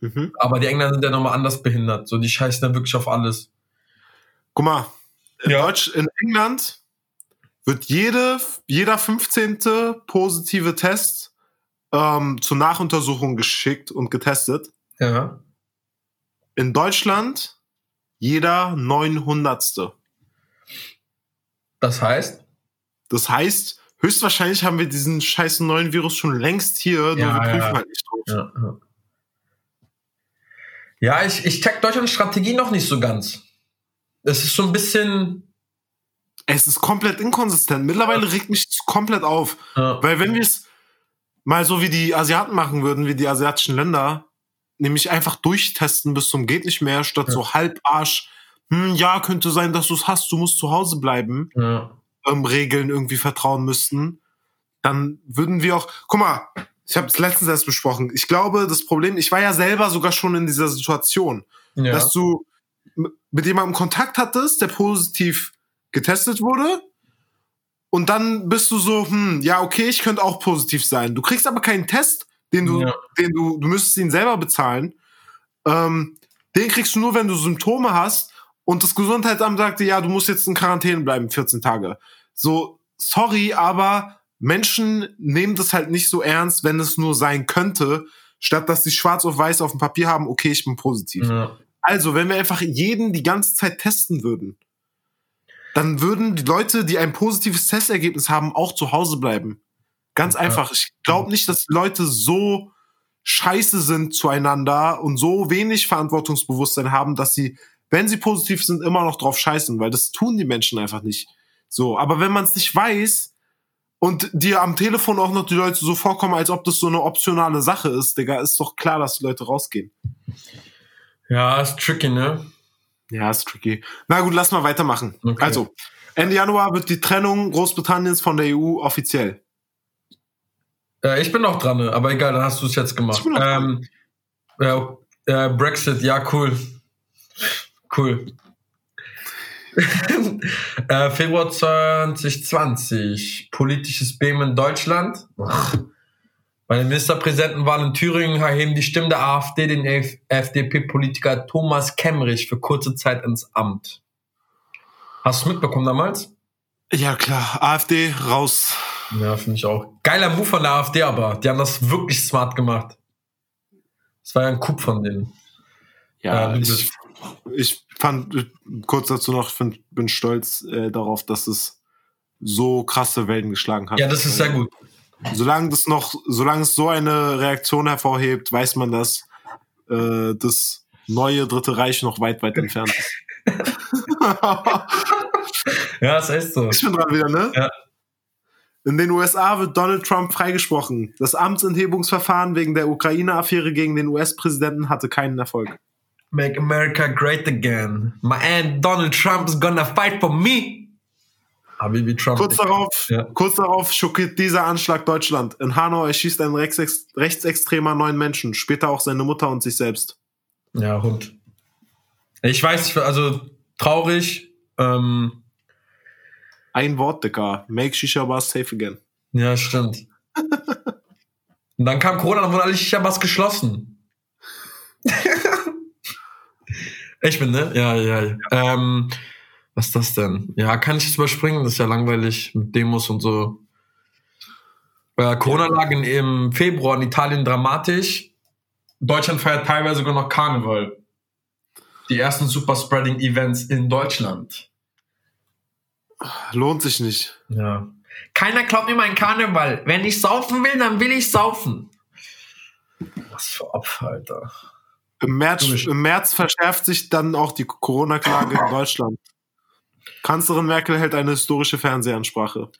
Mhm. Aber die Engländer sind ja nochmal anders behindert. So, die scheißen dann wirklich auf alles. Guck mal, in, Ja. Deutsch, in England wird jede, jeder 15. positive Test ähm, zur Nachuntersuchung geschickt und getestet. Ja. In Deutschland jeder 900. Das heißt? Das heißt, höchstwahrscheinlich haben wir diesen scheißen neuen Virus schon längst hier, nur Ja, wir prüfen ja. halt nicht drauf. Ja, ja. ich, ich check Deutschlands Strategie noch nicht so ganz. Es ist so ein bisschen. Es ist komplett inkonsistent. Mittlerweile regt mich das komplett auf. Ja, Weil wenn wir es mal so wie die Asiaten machen würden, wie die asiatischen Länder, nämlich einfach durchtesten bis zum geht nicht mehr, statt Ja. so halbarsch, hm, ja, könnte sein, dass du es hast, du musst zu Hause bleiben, ja. ähm, Regeln irgendwie vertrauen müssten, dann würden wir auch, guck mal, ich habe es letztens erst besprochen, ich glaube, das Problem, ich war ja selber sogar schon in dieser Situation, ja. dass du mit jemandem Kontakt hattest, der positiv getestet wurde. Und dann bist du so, hm, ja, okay, ich könnte auch positiv sein. Du kriegst aber keinen Test, den du, Ja. den du, du müsstest ihn selber bezahlen. Ähm, den kriegst du nur, wenn du Symptome hast. Und das Gesundheitsamt sagte, ja, du musst jetzt in Quarantäne bleiben, 14 Tage. So, sorry, aber Menschen nehmen das halt nicht so ernst, wenn es nur sein könnte, statt dass sie schwarz auf weiß auf dem Papier haben, okay, ich bin positiv. Ja. Also, wenn wir einfach jeden die ganze Zeit testen würden, dann würden die Leute, die ein positives Testergebnis haben, auch zu Hause bleiben. Ganz Ja. einfach. Ich glaube nicht, dass Leute so scheiße sind zueinander und so wenig Verantwortungsbewusstsein haben, dass sie, wenn sie positiv sind, immer noch drauf scheißen, weil das tun die Menschen einfach nicht. So, aber wenn man es nicht weiß und dir am Telefon auch noch die Leute so vorkommen, als ob das so eine optionale Sache ist, Digga, ist doch klar, dass die Leute rausgehen. Ja, ist tricky, ne? Ja, ist tricky. Na gut, lass mal weitermachen. Okay. Also, Ende Januar wird die Trennung Großbritanniens von der EU offiziell. Äh, ich bin noch dran, ne? aber egal, dann hast du es jetzt gemacht. Ähm, ja, äh, Brexit, ja, cool. Cool. äh, Februar 2020, politisches Beben in Deutschland. Bei den Ministerpräsidentenwahlen in Thüringen erheben die Stimmen der AfD den FDP-Politiker Thomas Kemmerich für kurze Zeit ins Amt. Hast du mitbekommen damals? Ja, klar. AfD raus. Ja, finde ich auch. Geiler Move von der AfD, aber die haben das wirklich smart gemacht. Das war ja ein Coup von denen. Ja, Ja, ich, ich fand, äh, kurz dazu noch, ich bin stolz äh, darauf, dass es so krasse Wellen geschlagen hat. Ja, das ist sehr gut. Solange das noch, solange es so eine Reaktion hervorhebt, weiß man, dass äh, das neue Dritte Reich noch weit, weit entfernt ist. Ja, ist echt so. ich bin dran wieder, ne? Ja. In den USA wird Donald Trump freigesprochen. Das Amtsenthebungsverfahren wegen der Ukraine-Affäre gegen den US-Präsidenten hatte keinen Erfolg. Make America great again. My aunt Donald Trump is gonna fight for me. Habibi Trump. Kurz darauf, Ja. kurz darauf schockiert dieser Anschlag Deutschland. In Hanau erschießt ein Rechtsex Rechtsextremer neun Menschen, später auch seine Mutter und sich selbst. Ja, Hund. Ich weiß, also traurig. Ähm, Ein Wort, Dicker. Make Shisha Bars safe again. ja, stimmt. Und dann kam Corona, dann wurden alle Shisha-Bars geschlossen. ich bin, ne? Ja, ja. ja. Ähm, was ist das denn? Ja, kann ich jetzt überspringen? Das ist ja langweilig mit Demos und so. Äh, Corona-Lage in- im Februar in Italien dramatisch. Deutschland feiert teilweise sogar noch Karneval. Die ersten Super-Spreading-Events in Deutschland. Lohnt sich nicht. Ja. Keiner glaubt mir meinen Karneval. Wenn ich saufen will, dann will ich saufen. Was für Opfer, Alter. Im März, Im März verschärft sich dann auch die Corona-Klage in Deutschland. Kanzlerin Merkel hält eine historische Fernsehansprache.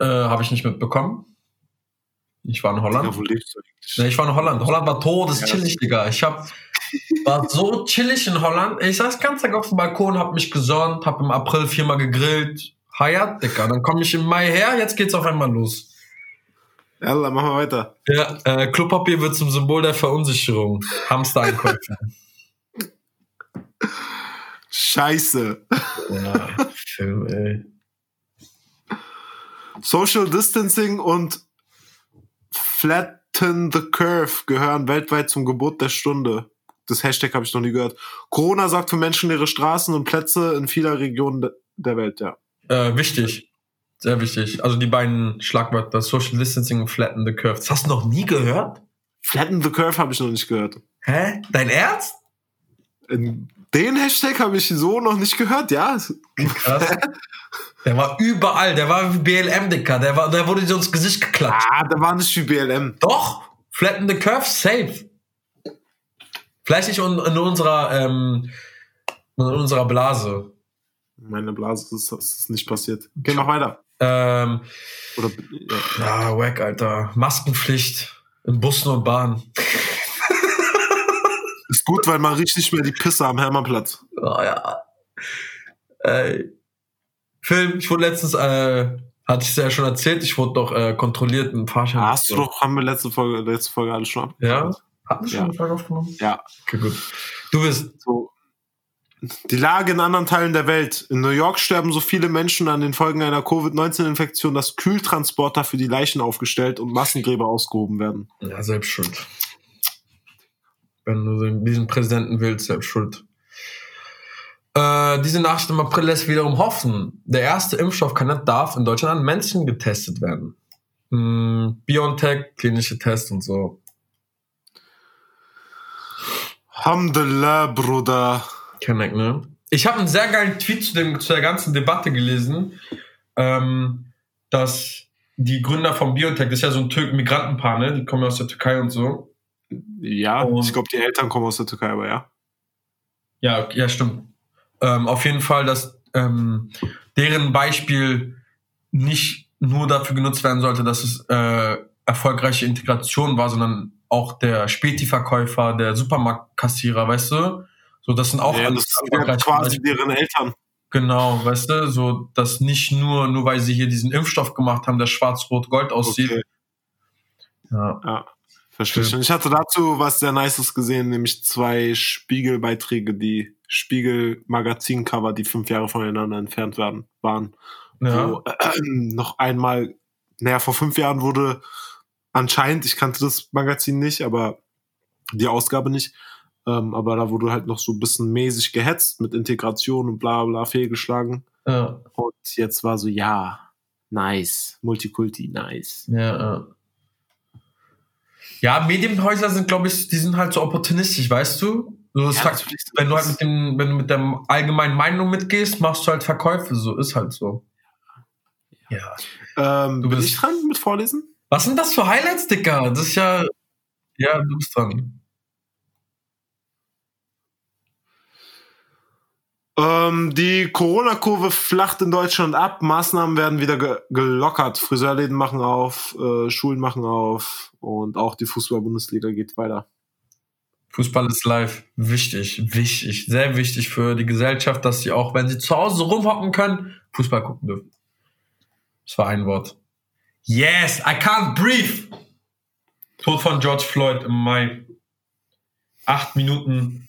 Äh, Habe ich nicht mitbekommen. Ich war in Holland. Ja, wo lebst? Nee, ich war in Holland. Holland war todeschillig, Digga. Ich hab, war so chillig in Holland. Ich saß ganz Tag auf dem Balkon, hab mich gesonnt, hab im April viermal gegrillt. Hayat, Digga. Dann komme ich im Mai her, jetzt geht's auf einmal los. Ja, dann machen wir weiter. Ja, äh, Klopapier wird zum Symbol der Verunsicherung. Hamster-Einkäufe. Scheiße. ja, Film, ey. Social Distancing und Flatten the Curve gehören weltweit zum Gebot der Stunde. Das Hashtag habe ich noch nie gehört. Corona sorgt für menschenleere Straßen und Plätze in vieler Regionen de- der Welt, ja. Äh, wichtig. Sehr wichtig. Also die beiden Schlagwörter Social Distancing und Flatten the Curve. Das hast du noch nie gehört? Flatten the Curve habe ich noch nicht gehört. Hä? Dein Ernst? In den Hashtag habe ich so noch nicht gehört, ja. Krass. Der war überall. Der war wie BLM, Dicker. Der, war, der wurde dir ins Gesicht geklatscht. Ah, da war nicht wie BLM. Doch. Flatten the Curve, safe. Vielleicht nicht in, in unserer, ähm, in unserer Blase. Meine Blase ist, ist nicht passiert. Geh mach weiter. Ähm, Oder, ja. ja, wack, Alter. Maskenpflicht in Bussen und Bahnen. Ist gut, weil man riecht nicht mehr die Pisse am Hermannplatz. Oh ja. Ey. Film, ich wurde letztens, äh, hatte ich es ja schon erzählt, ich wurde doch äh, kontrolliert im Fahrschein. Hast du doch, haben wir letzte Folge, letzte Folge alles schon ab. Ja? Hatten wir schon Ja. eine Folge aufgenommen? Ja. Okay, gut. Du bist. So. Die Lage in anderen Teilen der Welt. In New York sterben so viele Menschen an den Folgen einer Covid-19-Infektion, dass Kühltransporter für die Leichen aufgestellt und Massengräber ausgehoben werden. Ja, selbst schuld. Wenn du diesen Präsidenten willst, selbst schuld. Äh, diese Nachricht im April lässt wiederum hoffen. Der erste Impfstoffkandidat darf in Deutschland an Menschen getestet werden. Hm, BioNTech, klinische Tests und so. Alhamdulillah, Bruder. Kenneck, ne? Ich habe einen sehr geilen Tweet zu, dem, zu der ganzen Debatte gelesen, ähm, dass die Gründer von BioNTech, das ist ja so ein Tür Migrantenpaar, ne? Die kommen aus der Türkei und so. Ja, Und- ich glaube, die Eltern kommen aus der Türkei, aber ja. Ja, ja, stimmt. Ähm, auf jeden Fall, dass ähm, deren Beispiel nicht nur dafür genutzt werden sollte, dass es äh, erfolgreiche Integration war, sondern auch der Späti-Verkäufer, der Supermarktkassierer, weißt du? So, das sind auch ja alles das quasi deren Eltern. Genau, weißt du, so, dass nicht nur, nur weil sie hier diesen Impfstoff gemacht haben, der schwarz-rot-gold aussieht. Okay. Ja. Ja, verstehe schon. Ich hatte dazu was sehr Nices gesehen, nämlich zwei Spiegelbeiträge, die Spiegel-Magazin-Cover, die fünf Jahre voneinander entfernt werden, waren. ja. Wo äh, noch einmal, naja, vor fünf Jahren wurde anscheinend, ich kannte das Magazin nicht, aber die Ausgabe nicht, ähm, aber da wurde halt noch so ein bisschen mäßig gehetzt mit Integration und bla bla fehlgeschlagen. ja. Und jetzt war so, ja, nice, Multikulti, nice. Ja, ja. Ja, Medienhäuser sind, glaube ich, die sind halt so opportunistisch, weißt du? So, Ja, natürlich. wenn du halt mit dem, wenn du mit der allgemeinen Meinung mitgehst, machst du halt Verkäufe, so ist halt so. Ja. Ähm, Du bin bist- ich dran mit Vorlesen? Was sind das für Highlights, Dicker? Das ist ja. Ja, du bist dran. Ähm, die Corona-Kurve flacht in Deutschland ab. Maßnahmen werden wieder ge gelockert. Friseurläden machen auf, äh, Schulen machen auf und auch die Fußball-Bundesliga geht weiter. Fußball ist live. Wichtig, wichtig, sehr wichtig für die Gesellschaft, dass sie auch, wenn sie zu Hause rumhocken können, Fußball gucken dürfen. Das war ein Wort. Yes, I can't breathe. Tod von George Floyd im Mai. Acht Minuten.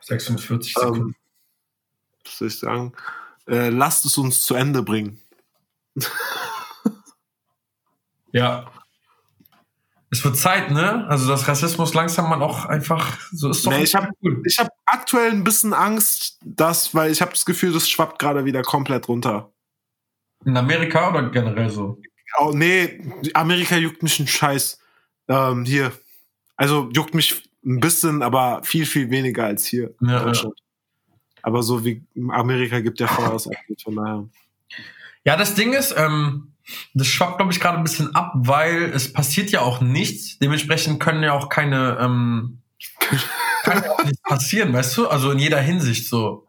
46 Sekunden. Ähm, was soll ich sagen? Äh, lasst es uns zu Ende bringen. Ja. Es wird Zeit, ne? Also, dass Rassismus langsam mal auch einfach so ist doch Nee, ich hab- cool. Ich habe aktuell ein bisschen Angst, dass, weil ich habe das Gefühl, das schwappt gerade wieder komplett runter. In Amerika oder generell so? Oh, nee, Amerika juckt mich ein Scheiß. Ähm, hier. Also juckt mich ein bisschen, aber viel, viel weniger als hier in Ja, ja. Deutschland. Aber so wie Amerika gibt ja das Update, von daher. Ja, das Ding ist, ähm, das schwappt, glaube ich, gerade ein bisschen ab, weil es passiert ja auch nichts. Dementsprechend können ja auch keine, ähm, kann ja auch nichts passieren, weißt du? Also in jeder Hinsicht so.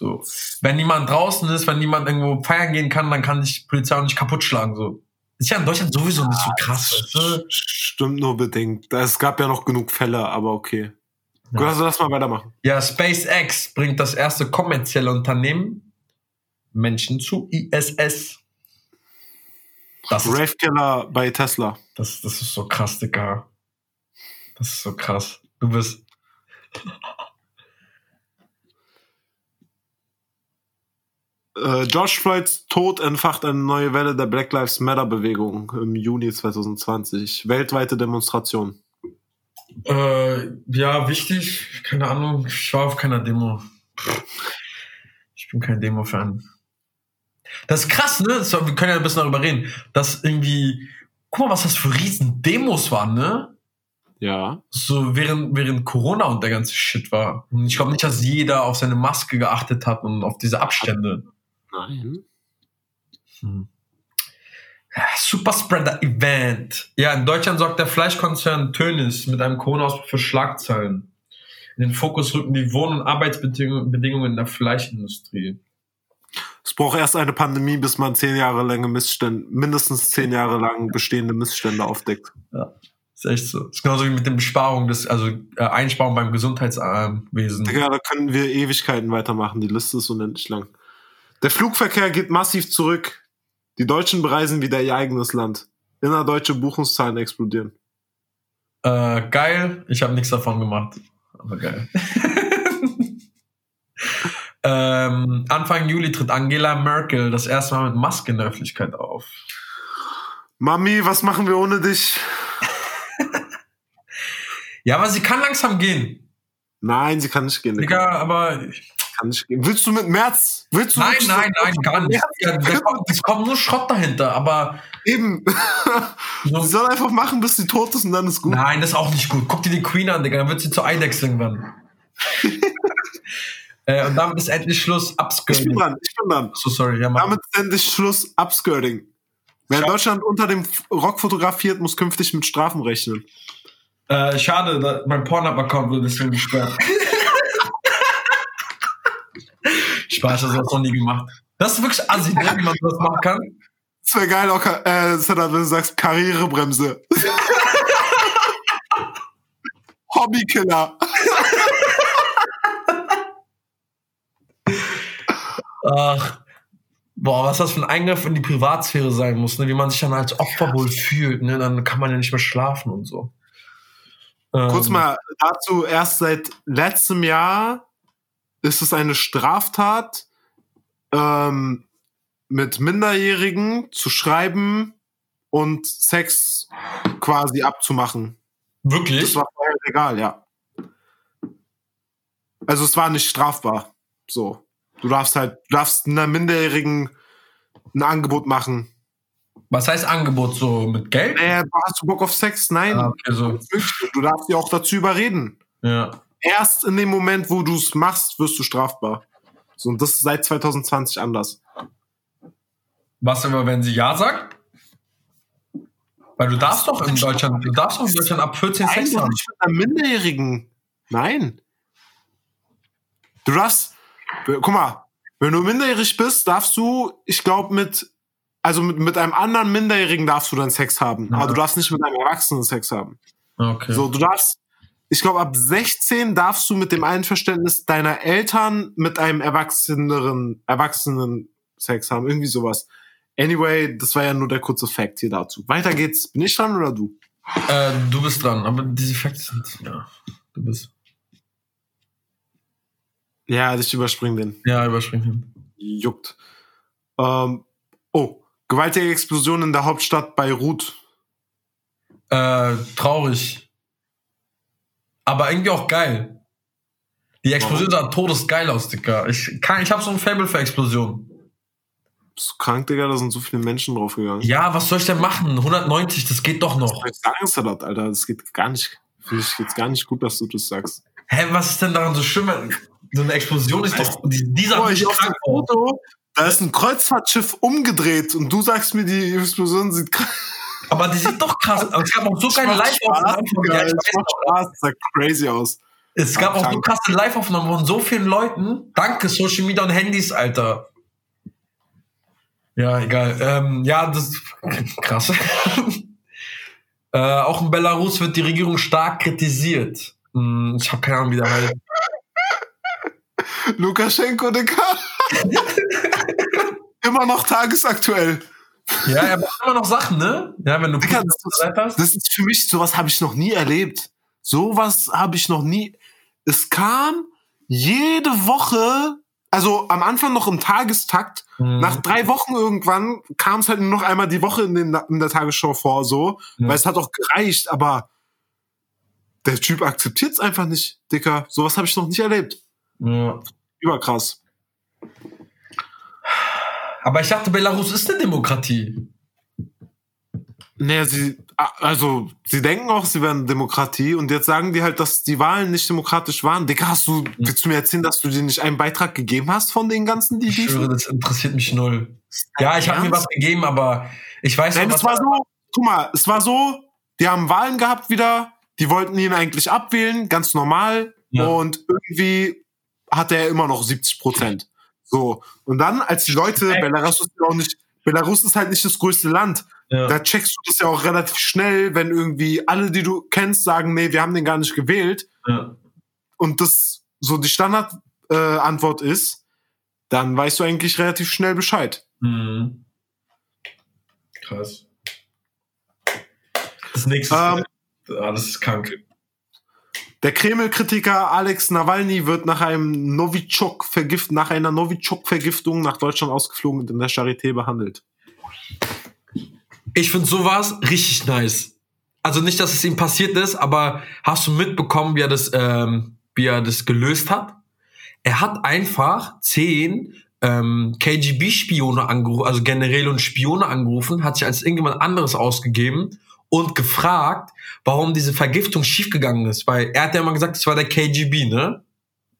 So. Wenn niemand draußen ist, wenn niemand irgendwo feiern gehen kann, dann kann sich die Polizei auch nicht kaputt schlagen. So. Ist ja in Deutschland sowieso nicht so krass, weißt du? Stimmt nur bedingt. Es gab ja noch genug Fälle, aber okay. Gut, Ja. also lass mal weitermachen. Ja, SpaceX bringt das erste kommerzielle Unternehmen Menschen zu ISS. Das Rave Killer bei Tesla. Das, das ist so krass, Digga. Das ist so krass. Du bist. Äh, George Floyds Tod entfacht eine neue Welle der Black Lives Matter Bewegung im Juni 2020. Weltweite Demonstration. Äh, ja, wichtig. Keine Ahnung. Ich war auf keiner Demo. Ich bin kein Demo-Fan. Das ist krass, ne? Das, wir können ja ein bisschen darüber reden. Dass irgendwie. Guck mal, was das für riesen Demos waren, ne? Ja. So während, während Corona und der ganze Shit war. Und ich glaube nicht, dass jeder auf seine Maske geachtet hat und auf diese Abstände. Nein. Hm. Ja, Superspreader-Event. Ja, in Deutschland sorgt der Fleischkonzern Tönis mit einem Corona-Ausbruch für Schlagzeilen. In den Fokus rücken die Wohn- und Arbeitsbedingungen Bedingungen in der Fleischindustrie. Es braucht erst eine Pandemie, bis man zehn Jahre lange Missstände, mindestens zehn Jahre lang bestehende Missstände aufdeckt. Ist echt so. Ist genauso wie mit den Besparungen des, also äh, Einsparungen beim Gesundheitswesen. Digga, da können wir Ewigkeiten weitermachen. Die Liste ist unendlich lang. Der Flugverkehr geht massiv zurück. Die Deutschen bereisen wieder ihr eigenes Land. Innerdeutsche Buchungszahlen explodieren. Äh, geil. Ich habe nichts davon gemacht. Aber geil. ähm, Anfang Juli tritt Angela Merkel das erste Mal mit Maske in der Öffentlichkeit auf. Mami, was machen wir ohne dich? Ja, aber sie kann langsam gehen. Nein, sie kann nicht gehen. Digga, aber. Kann nicht gehen. Willst du mit März? Willst du Nein, nein, nein, gar nicht. Ja, es kommt nur Schrott dahinter, aber. Eben. So, sie soll einfach machen, bis sie tot ist und dann ist gut. nein, das ist auch nicht gut. Guck dir die Queen an, Digga, dann wird sie zu Eidechse irgendwann. äh, und damit ist endlich Schluss. Ich bin Upskirting. dran, ich bin dran. So, sorry, ja, mach. Damit ist endlich Schluss. Upskirting. Wer in. Deutschland unter dem Rock fotografiert, muss künftig mit Strafen rechnen. Äh, schade, mein Pornhub-Account wurde deswegen gesperrt. Spaß, das hast du noch nie gemacht. Das ist wirklich assi, ne, wie man das machen kann. Das wäre geil, auch, äh, Sedat, wenn du sagst Karrierebremse. Hobbykiller. Ach, boah, was das für ein Eingriff in die Privatsphäre sein muss, ne? wie man sich dann als Opfer wohl fühlt, ne? dann kann man ja nicht mehr schlafen und so. Kurz Ähm, mal dazu, erst seit letztem Jahr ist es eine Straftat, ähm, mit Minderjährigen zu schreiben und Sex quasi abzumachen. Das Wirklich? war vorher legal, ja. Also es war nicht strafbar. So. Du darfst halt, du darfst einer Minderjährigen ein Angebot machen. Was heißt Angebot so mit Geld? Äh, hast du Bock auf Sex? Nein. Ah, okay, so. Du darfst sie auch dazu überreden. Ja. Erst in dem Moment, wo du es machst, wirst du strafbar. So, und das ist seit 2020 anders. Was immer, wenn sie Ja sagt? Weil du darfst doch in Deutschland, du darfst doch in Deutschland ab 14 Nein, Sex haben. nicht mit einer Minderjährigen. Nein. Du darfst, guck mal, wenn du minderjährig bist, darfst du, ich glaube, mit, also mit, mit einem anderen Minderjährigen darfst du dann Sex haben. Ja. Aber du darfst nicht mit einem Erwachsenen Sex haben. Okay. So, du darfst, ich glaube, ab 16 darfst du mit dem Einverständnis deiner Eltern mit einem erwachseneren, Erwachsenen Sex haben. Irgendwie sowas. Anyway, das war ja nur der kurze Fact hier dazu. Weiter geht's. Bin ich dran oder du? Äh, du bist dran, aber diese Facts sind, ja, du bist. Ja, ich überspring den. Ja, überspringen. Juckt. Ähm, oh, gewaltige Explosion in der Hauptstadt Beirut. Äh, traurig. Aber irgendwie auch geil. Die Explosion sah todesgeil aus, Dicker. Ich, kann, ich hab so ein Fable für Explosionen. Bist du krank, Digga? Da sind so viele Menschen draufgegangen. Ja, was soll ich denn machen? 190, das geht doch noch. Was sagst du das, Alter? Das geht gar nicht. Finde ich jetzt gar nicht gut, dass du das sagst. Hä, was ist denn daran so schlimm? So eine Explosion ist doch. Die, dieser mich hier auf dem krank. Foto, da ist ein Kreuzfahrtschiff umgedreht und du sagst mir, die Explosion sieht krass Aber die sieht doch krass aus. Es gab auch so geile Live-Aufnahmen von ich es macht. Spaß, das sah crazy aus. Es gab auch so krasse Live-Aufnahmen von so vielen Leuten. Danke, Social Media und Handys, Alter. Ja, egal. Ähm, ja, das krass. äh, auch in Belarus wird die Regierung stark kritisiert. Hm, ich habe keine Ahnung, wie der heißt. Lukaschenko, Digga. Immer noch tagesaktuell. Ja, er macht immer noch Sachen, ne? Ja, wenn du Digga, das Seite hast. Das ist für mich, sowas habe ich noch nie erlebt. Sowas habe ich noch nie. Es kam jede Woche, also am Anfang noch im Tagestakt, Mhm. nach drei Wochen irgendwann kam es halt nur noch einmal die Woche in, den, in der Tagesschau vor, so, Ja. weil es hat auch gereicht, aber der Typ akzeptiert es einfach nicht, Dicker. Sowas habe ich noch nicht erlebt. Ja. Überkrass. Aber ich dachte, Belarus ist eine Demokratie. Naja, sie, also, sie denken auch, sie wären Demokratie und jetzt sagen die halt, dass die Wahlen nicht demokratisch waren. Digga, hast du, willst du mir erzählen, dass du dir nicht einen Beitrag gegeben hast von den ganzen, die Ich schwöre, das interessiert mich null. Ja, ich habe mir was gegeben, aber ich weiß Nein, das was- war so, guck mal, es war so, die haben Wahlen gehabt wieder, die wollten ihn eigentlich abwählen, ganz normal, Ja. und irgendwie hatte er immer noch 70 Prozent. So. Und dann, als die Leute, Echt? Belarus ist ja auch nicht, Belarus ist halt nicht das größte Land. Ja. Da checkst du das ja auch relativ schnell, wenn irgendwie alle, die du kennst, sagen, nee, wir haben den gar nicht gewählt. Ja. Und das so die Standardantwort äh, ist, dann weißt du eigentlich relativ schnell Bescheid. Mhm. Krass. Das nächste Ähm, ist, ah, das ist krank. Der Kreml-Kritiker Alex Nawalny wird nach einem Novichok-Vergift, nach einer Novichok-Vergiftung nach Deutschland ausgeflogen und in der Charité behandelt. Ich finde sowas richtig nice. Also nicht, dass es ihm passiert ist, aber hast du mitbekommen, wie er das, ähm, wie er das gelöst hat. Er hat einfach zehn ähm, KGB-Spione angerufen, also Generäle und Spione angerufen, hat sich als irgendjemand anderes ausgegeben und gefragt, warum diese Vergiftung schiefgegangen ist. Weil er hat ja immer gesagt, es war der KGB, ne?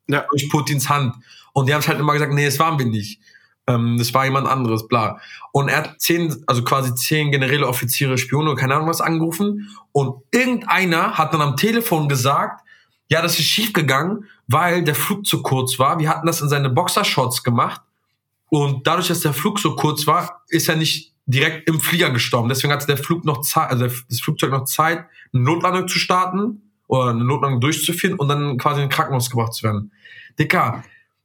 Ja. Durch Putins Hand. Und die haben halt immer gesagt, nee, es waren wir nicht. Ähm, das war jemand anderes, bla. Und er hat zehn, also quasi zehn Generäle, Offiziere, Spione, keine Ahnung was angerufen. Und irgendeiner hat dann am Telefon gesagt, ja, das ist schiefgegangen, weil der Flug zu kurz war. Wir hatten das in seine Boxershorts gemacht. Und dadurch, dass der Flug so kurz war, ist er nicht direkt im Flieger gestorben. Deswegen hatte der Flug noch Zeit, also das Flugzeug noch Zeit, eine Notlandung zu starten oder eine Notlandung durchzuführen und dann quasi in ein Krankenhaus gebracht zu werden. Dicker.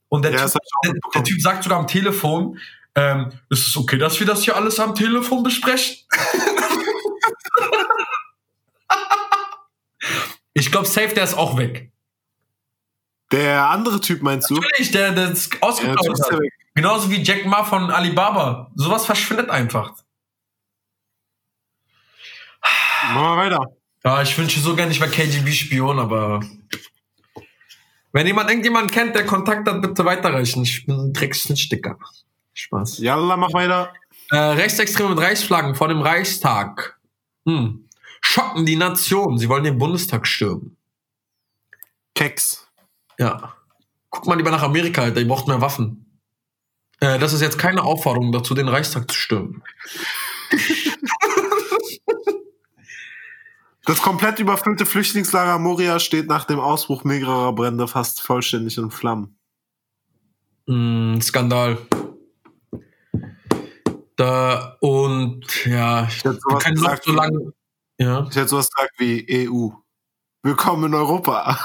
Und der, Ja, typ, der, der. Typ sagt sogar am Telefon, ähm, ist es okay, dass wir das hier alles am Telefon besprechen? ich glaube, safe, der ist auch weg. Der andere Typ meinst du? Natürlich, der, der Ja, hat. der weg. Genauso wie Jack Ma von Alibaba. Sowas verschwindet einfach. Machen wir weiter. Ja, ich wünsche so gerne, ich wäre KGB-Spion, aber wenn jemand irgendjemanden kennt, der Kontakt hat, bitte weiterreichen. Ich bin ein Drecksschnittsticker. Spaß. Yalla, mach weiter. Äh, Rechtsextreme mit Reichsflaggen vor dem Reichstag. Hm. Schocken die Nation. Sie wollen den Bundestag stürmen. Keks. Ja. Guck mal lieber nach Amerika, Alter. Ihr braucht mehr Waffen. Äh, das ist jetzt keine Aufforderung dazu, den Reichstag zu stürmen. Das komplett überfüllte Flüchtlingslager Moria steht nach dem Ausbruch mehrerer Brände fast vollständig in Flammen. Mm, Skandal. Da und ja, hätte wir sowas können noch gesagt so lange. Ja. Ich hätte sowas gesagt wie EU. Willkommen in Europa.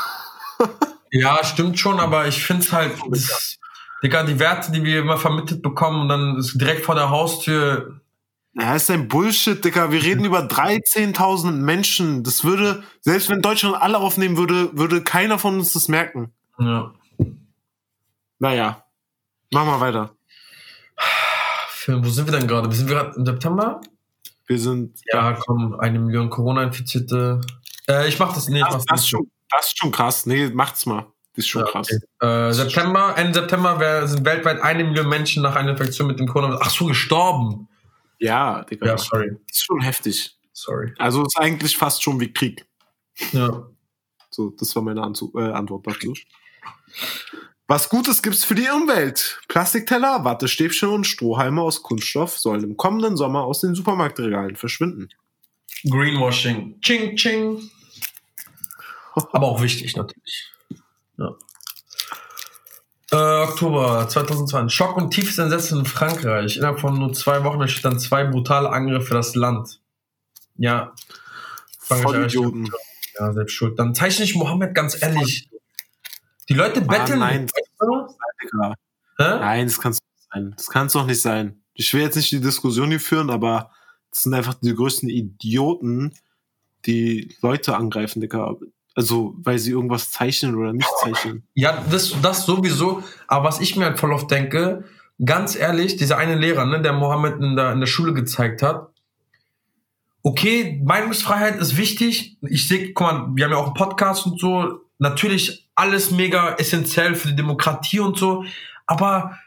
ja, stimmt schon, aber ich finde es halt, das, Digga, die Werte, die wir immer vermittelt bekommen und dann ist direkt vor der Haustür. Ja, ist ein Bullshit, Digga. Wir reden über 13.000 Menschen. Das würde, selbst wenn Deutschland alle aufnehmen würde, würde keiner von uns das merken. Ja. Naja. Mach mal weiter. Für, wo sind wir denn gerade? Sind wir gerade im September? Wir sind. Ja, komm, eine Million Corona-Infizierte. Äh, ich mach das, nee, ich Das, das, ist nicht. schon, das ist schon krass. Nee, macht's mal. Das ist schon Ja, krass. okay. Äh, September, Ende September sind weltweit eine Million Menschen nach einer Infektion mit dem Corona. Ach so, gestorben. Ja, Digga. Ja, Das sorry. ist schon heftig. Sorry. Also ist eigentlich fast schon wie Krieg. Ja. So, das war meine Anzu äh, Antwort dazu. Was Gutes gibt's für die Umwelt. Plastikteller, Wattestäbchen und Strohhalme aus Kunststoff sollen im kommenden Sommer aus den Supermarktregalen verschwinden. Greenwashing. Ching, ching. Aber auch wichtig natürlich. Ja. Äh, Oktober 2020. Schock und tiefes Entsetzen in Frankreich. Innerhalb von nur zwei Wochen entstehen dann zwei brutale Angriffe für das Land. Ja. Voll Idioten. Ja, selbst schuld. Dann zeichne ich Mohammed ganz ehrlich. Die Leute betteln. nein. weißt du? Digga. Hä? Nein, das kann's nicht sein. Das kann's doch nicht sein. Ich will jetzt nicht die Diskussion hier führen, aber das sind einfach die größten Idioten, die Leute angreifen, Digga. Also, weil sie irgendwas zeichnen oder nicht zeichnen. Ja, das, das sowieso. Aber was ich mir halt voll oft denke, ganz ehrlich, dieser eine Lehrer, ne, der Mohammed in der, in der Schule gezeigt hat, okay, Meinungsfreiheit ist wichtig. Ich sehe, guck mal, wir haben ja auch einen Podcast und so. Natürlich alles mega essentiell für die Demokratie und so. Aber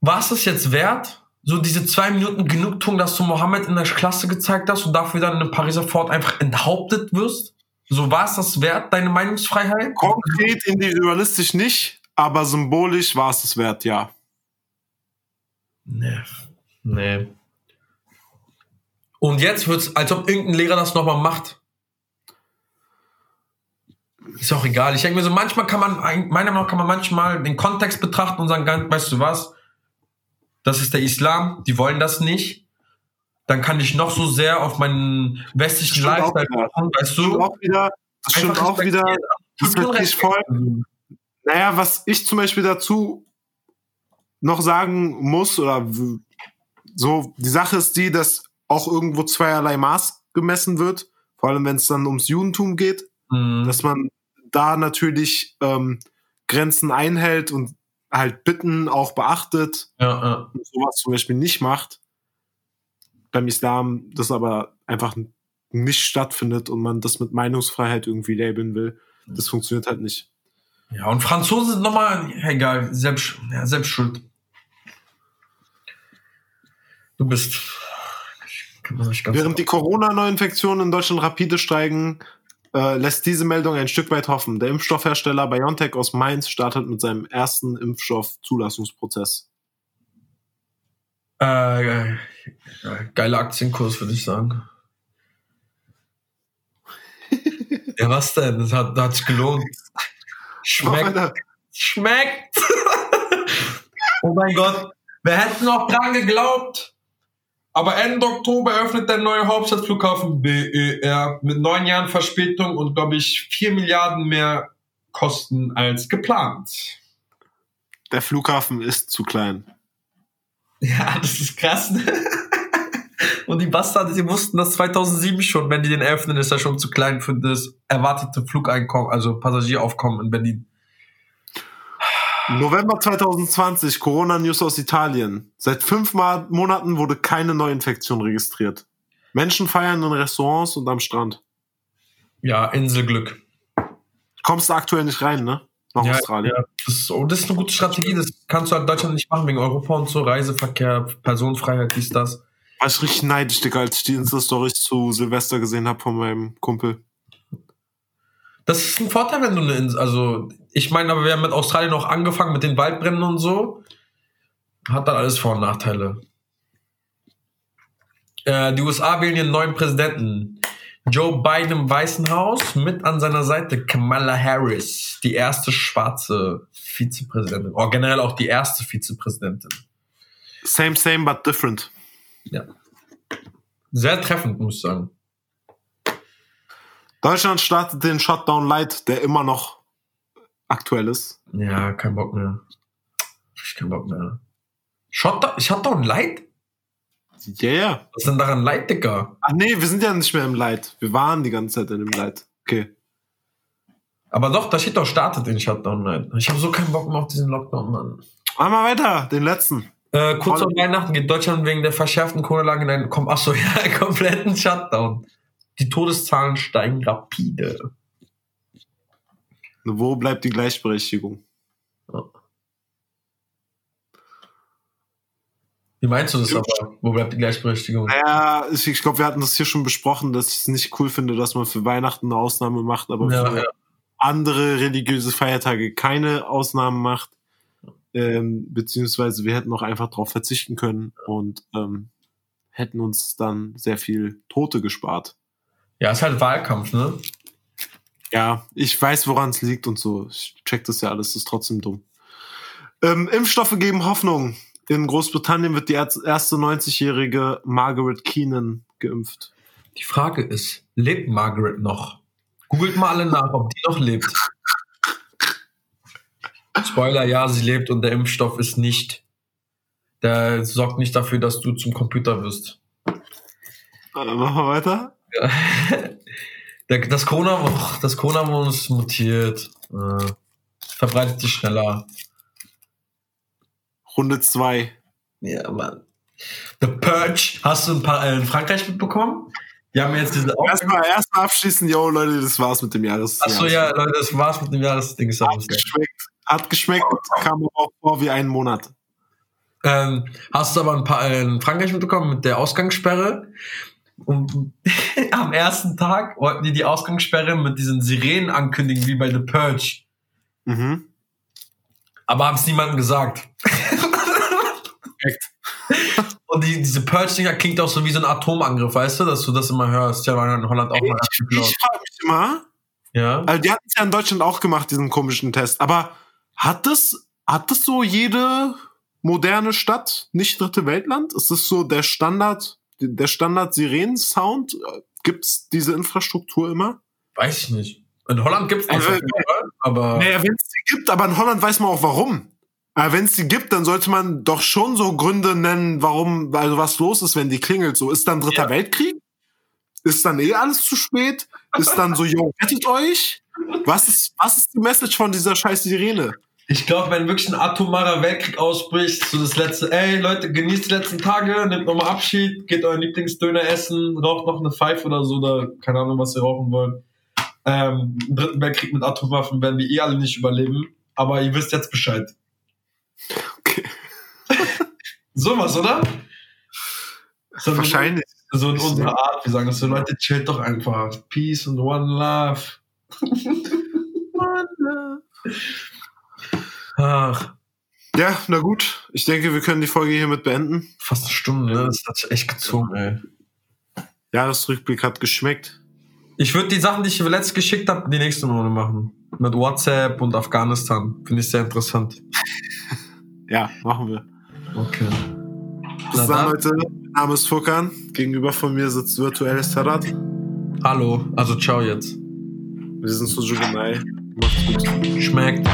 war es das jetzt wert? So diese zwei Minuten Genugtuung, dass du Mohammed in der Klasse gezeigt hast und dafür dann in einem Pariser Fort einfach enthauptet wirst? So war es das wert, deine Meinungsfreiheit? Konkret individualistisch nicht, aber symbolisch war es es wert, ja. Nee. Nee. Und jetzt wird's, als ob irgendein Lehrer das nochmal macht. Ist auch egal. Ich denke mir so, manchmal kann man, ein- meiner Meinung nach kann man manchmal den Kontext betrachten und sagen, weißt du was? Das ist der Islam, die wollen das nicht. Dann kann ich noch so sehr auf meinen westlichen Lifestyle machen, weißt Das stimmt du? auch wieder, das stimmt auch wieder, das wirklich voll. Naja, was ich zum Beispiel dazu noch sagen muss, oder so, die Sache ist die, dass auch irgendwo zweierlei Maß gemessen wird, vor allem wenn es dann ums Judentum geht, Mhm. dass man da natürlich ähm, Grenzen einhält und halt Bitten auch beachtet Ja, ja. und sowas zum Beispiel nicht macht. Beim Islam das aber einfach nicht stattfindet und man das mit Meinungsfreiheit irgendwie labeln will. Das funktioniert halt nicht. Ja, und Franzosen sind nochmal, egal, selbst, ja, selbst schuld. Du bist. Während die Corona-Neuinfektionen in Deutschland rapide steigen, äh, lässt diese Meldung ein Stück weit hoffen. Der Impfstoffhersteller BioNTech aus Mainz startet mit seinem ersten Impfstoff-Zulassungsprozess. Äh, geiler Aktienkurs, würde ich sagen. ja, was denn? Das hat, das hat sich gelohnt. Schmeckt. Schmeckt. oh mein Gott. Wer hätte noch dran geglaubt? Aber Ende Oktober öffnet der neue Hauptstadtflughafen BER mit neun Jahren Verspätung und, glaube ich, vier Milliarden mehr Kosten als geplant. Der Flughafen ist zu klein. Ja, das ist krass. Ne? Und die Bastarde, die wussten das 2007 schon, wenn die den öffnen, ist er schon zu klein für das erwartete Flugeinkommen, also Passagieraufkommen in Berlin. November 2020, Corona-News aus Italien. Seit fünf Monaten wurde keine Neuinfektion registriert. Menschen feiern in Restaurants und am Strand. Ja, Inselglück. Kommst du aktuell nicht rein, ne? Nach ja, Australien. Ja. Das, ist, oh, das ist eine gute Strategie. Das kannst du halt in Deutschland nicht machen, wegen Europa und so, Reiseverkehr, Personenfreiheit, dies, das. War ich richtig neidisch, Digga, als ich die Insta-Stories zu Silvester gesehen habe von meinem Kumpel. Das ist ein Vorteil, wenn du eine Insel, also ich meine, aber wir haben mit Australien auch angefangen mit den Waldbränden und so. Hat dann alles Vor- und Nachteile. Äh, die USA wählen ihren neuen Präsidenten. Joe Biden im Weißen Haus, mit an seiner Seite Kamala Harris, die erste schwarze Vizepräsidentin. Oder oh, generell auch die erste Vizepräsidentin. Same, same, but different. Ja. Sehr treffend, muss ich sagen. Deutschland startet den Shutdown Light, der immer noch aktuell ist. Ja, kein Bock mehr. Ich kein Bock mehr. Shutdown, Shutdown Light? Ja, yeah, ja. Was ist denn daran Light, Digga? Ach nee, wir sind ja nicht mehr im Light. Wir waren die ganze Zeit in dem Light. Okay. Aber doch, da steht doch startet den Shutdown Light. Ich habe so keinen Bock mehr auf diesen Lockdown, Mann. Mach mal weiter, den letzten. Äh, kurz vor Weihnachten geht Deutschland wegen der verschärften Corona-Lage in einen, komm, achso, ja, kompletten Shutdown. Die Todeszahlen steigen rapide. Wo bleibt die Gleichberechtigung? Wie meinst du das aber? Wo bleibt die Gleichberechtigung? Naja, ich, ich glaube, wir hatten das hier schon besprochen, dass ich es nicht cool finde, dass man für Weihnachten eine Ausnahme macht, aber ja, für ja. andere religiöse Feiertage keine Ausnahmen macht. Ähm, beziehungsweise wir hätten auch einfach darauf verzichten können und ähm, hätten uns dann sehr viel Tote gespart. Ja, ist halt Wahlkampf, ne? Ja, ich weiß, woran es liegt und so. Ich check das ja alles, das ist trotzdem dumm. Ähm, Impfstoffe geben Hoffnung. In Großbritannien wird die erste 90-jährige Margaret Keenan geimpft. Die Frage ist, lebt Margaret noch? Googelt mal alle nach, ob die noch lebt. Spoiler, ja, sie lebt und der Impfstoff ist nicht. Der sorgt nicht dafür, dass du zum Computer wirst. Warte, machen wir weiter. Ja. Das Corona, das Corona-Virus mutiert. Äh, verbreitet sich schneller. Runde 2. Ja, Mann. The Purge. Hast du ein paar äh, in Frankreich mitbekommen? Die haben jetzt diese Erstmal erst abschließen, yo, Leute, das war's mit dem Jahres. Achso, ja, Leute, das war's mit dem Jahresding. Hat geschmeckt. Hat geschmeckt, kam auch vor wie einen Monat. Ähm, hast du aber ein paar äh, in Frankreich mitbekommen mit der Ausgangssperre? Und am ersten Tag wollten die die Ausgangssperre mit diesen Sirenen ankündigen, wie bei The Purge. Mhm. Aber haben es niemandem gesagt. Und die, diese Purge-Dinger klingt auch so wie so ein Atomangriff, weißt du, dass du das immer hörst. Ja, in Holland auch mal. Ich, ich frage mich immer. Ja. Also die hatten es ja in Deutschland auch gemacht, diesen komischen Test. Aber hat das, hat das so jede moderne Stadt, nicht dritte Weltland? Ist das so der Standard der Standard-Sirenen-Sound? Gibt's diese Infrastruktur immer? Weiß ich nicht. In Holland gibt's also, nicht, aber. Naja, wenn es sie gibt, aber in Holland weiß man auch warum. Aber wenn es sie gibt, dann sollte man doch schon so Gründe nennen, warum, also was los ist, wenn die klingelt. So, ist dann Dritter ja. Weltkrieg? Ist dann eh alles zu spät? Ist dann so, yo, rettet euch? Was ist, was ist die Message von dieser scheiß Sirene? Ich glaube, wenn wirklich ein atomarer Weltkrieg ausbricht, so das letzte, ey Leute, genießt die letzten Tage, nehmt nochmal Abschied, geht euren Lieblingsdöner essen, raucht noch eine Pfeife oder so, oder keine Ahnung, was ihr rauchen wollt. ähm, im dritten Weltkrieg mit Atomwaffen werden wir eh alle nicht überleben. Aber ihr wisst jetzt Bescheid. Okay. Sowas, oder? So, Wahrscheinlich. So in unserer Art. Wir sagen das so, Leute, chillt doch einfach. Peace and one love. Ach, Ja, na gut. Ich denke, wir können die Folge hiermit beenden. fast eine Stunde, ne? Das hat sich echt gezogen, ey. Jahresrückblick hat geschmeckt. Ich würde die Sachen, die ich letzt geschickt habe, die nächste Monate machen. Mit WhatsApp und Afghanistan. Finde ich sehr interessant. Ja, machen wir. Okay. Bis dann. Leute. Mein Name ist Furkan. Gegenüber von mir sitzt virtuell Sarat. Hallo. Also ciao jetzt. Wir sind Sujugunai. Macht's gut. Schmeckt.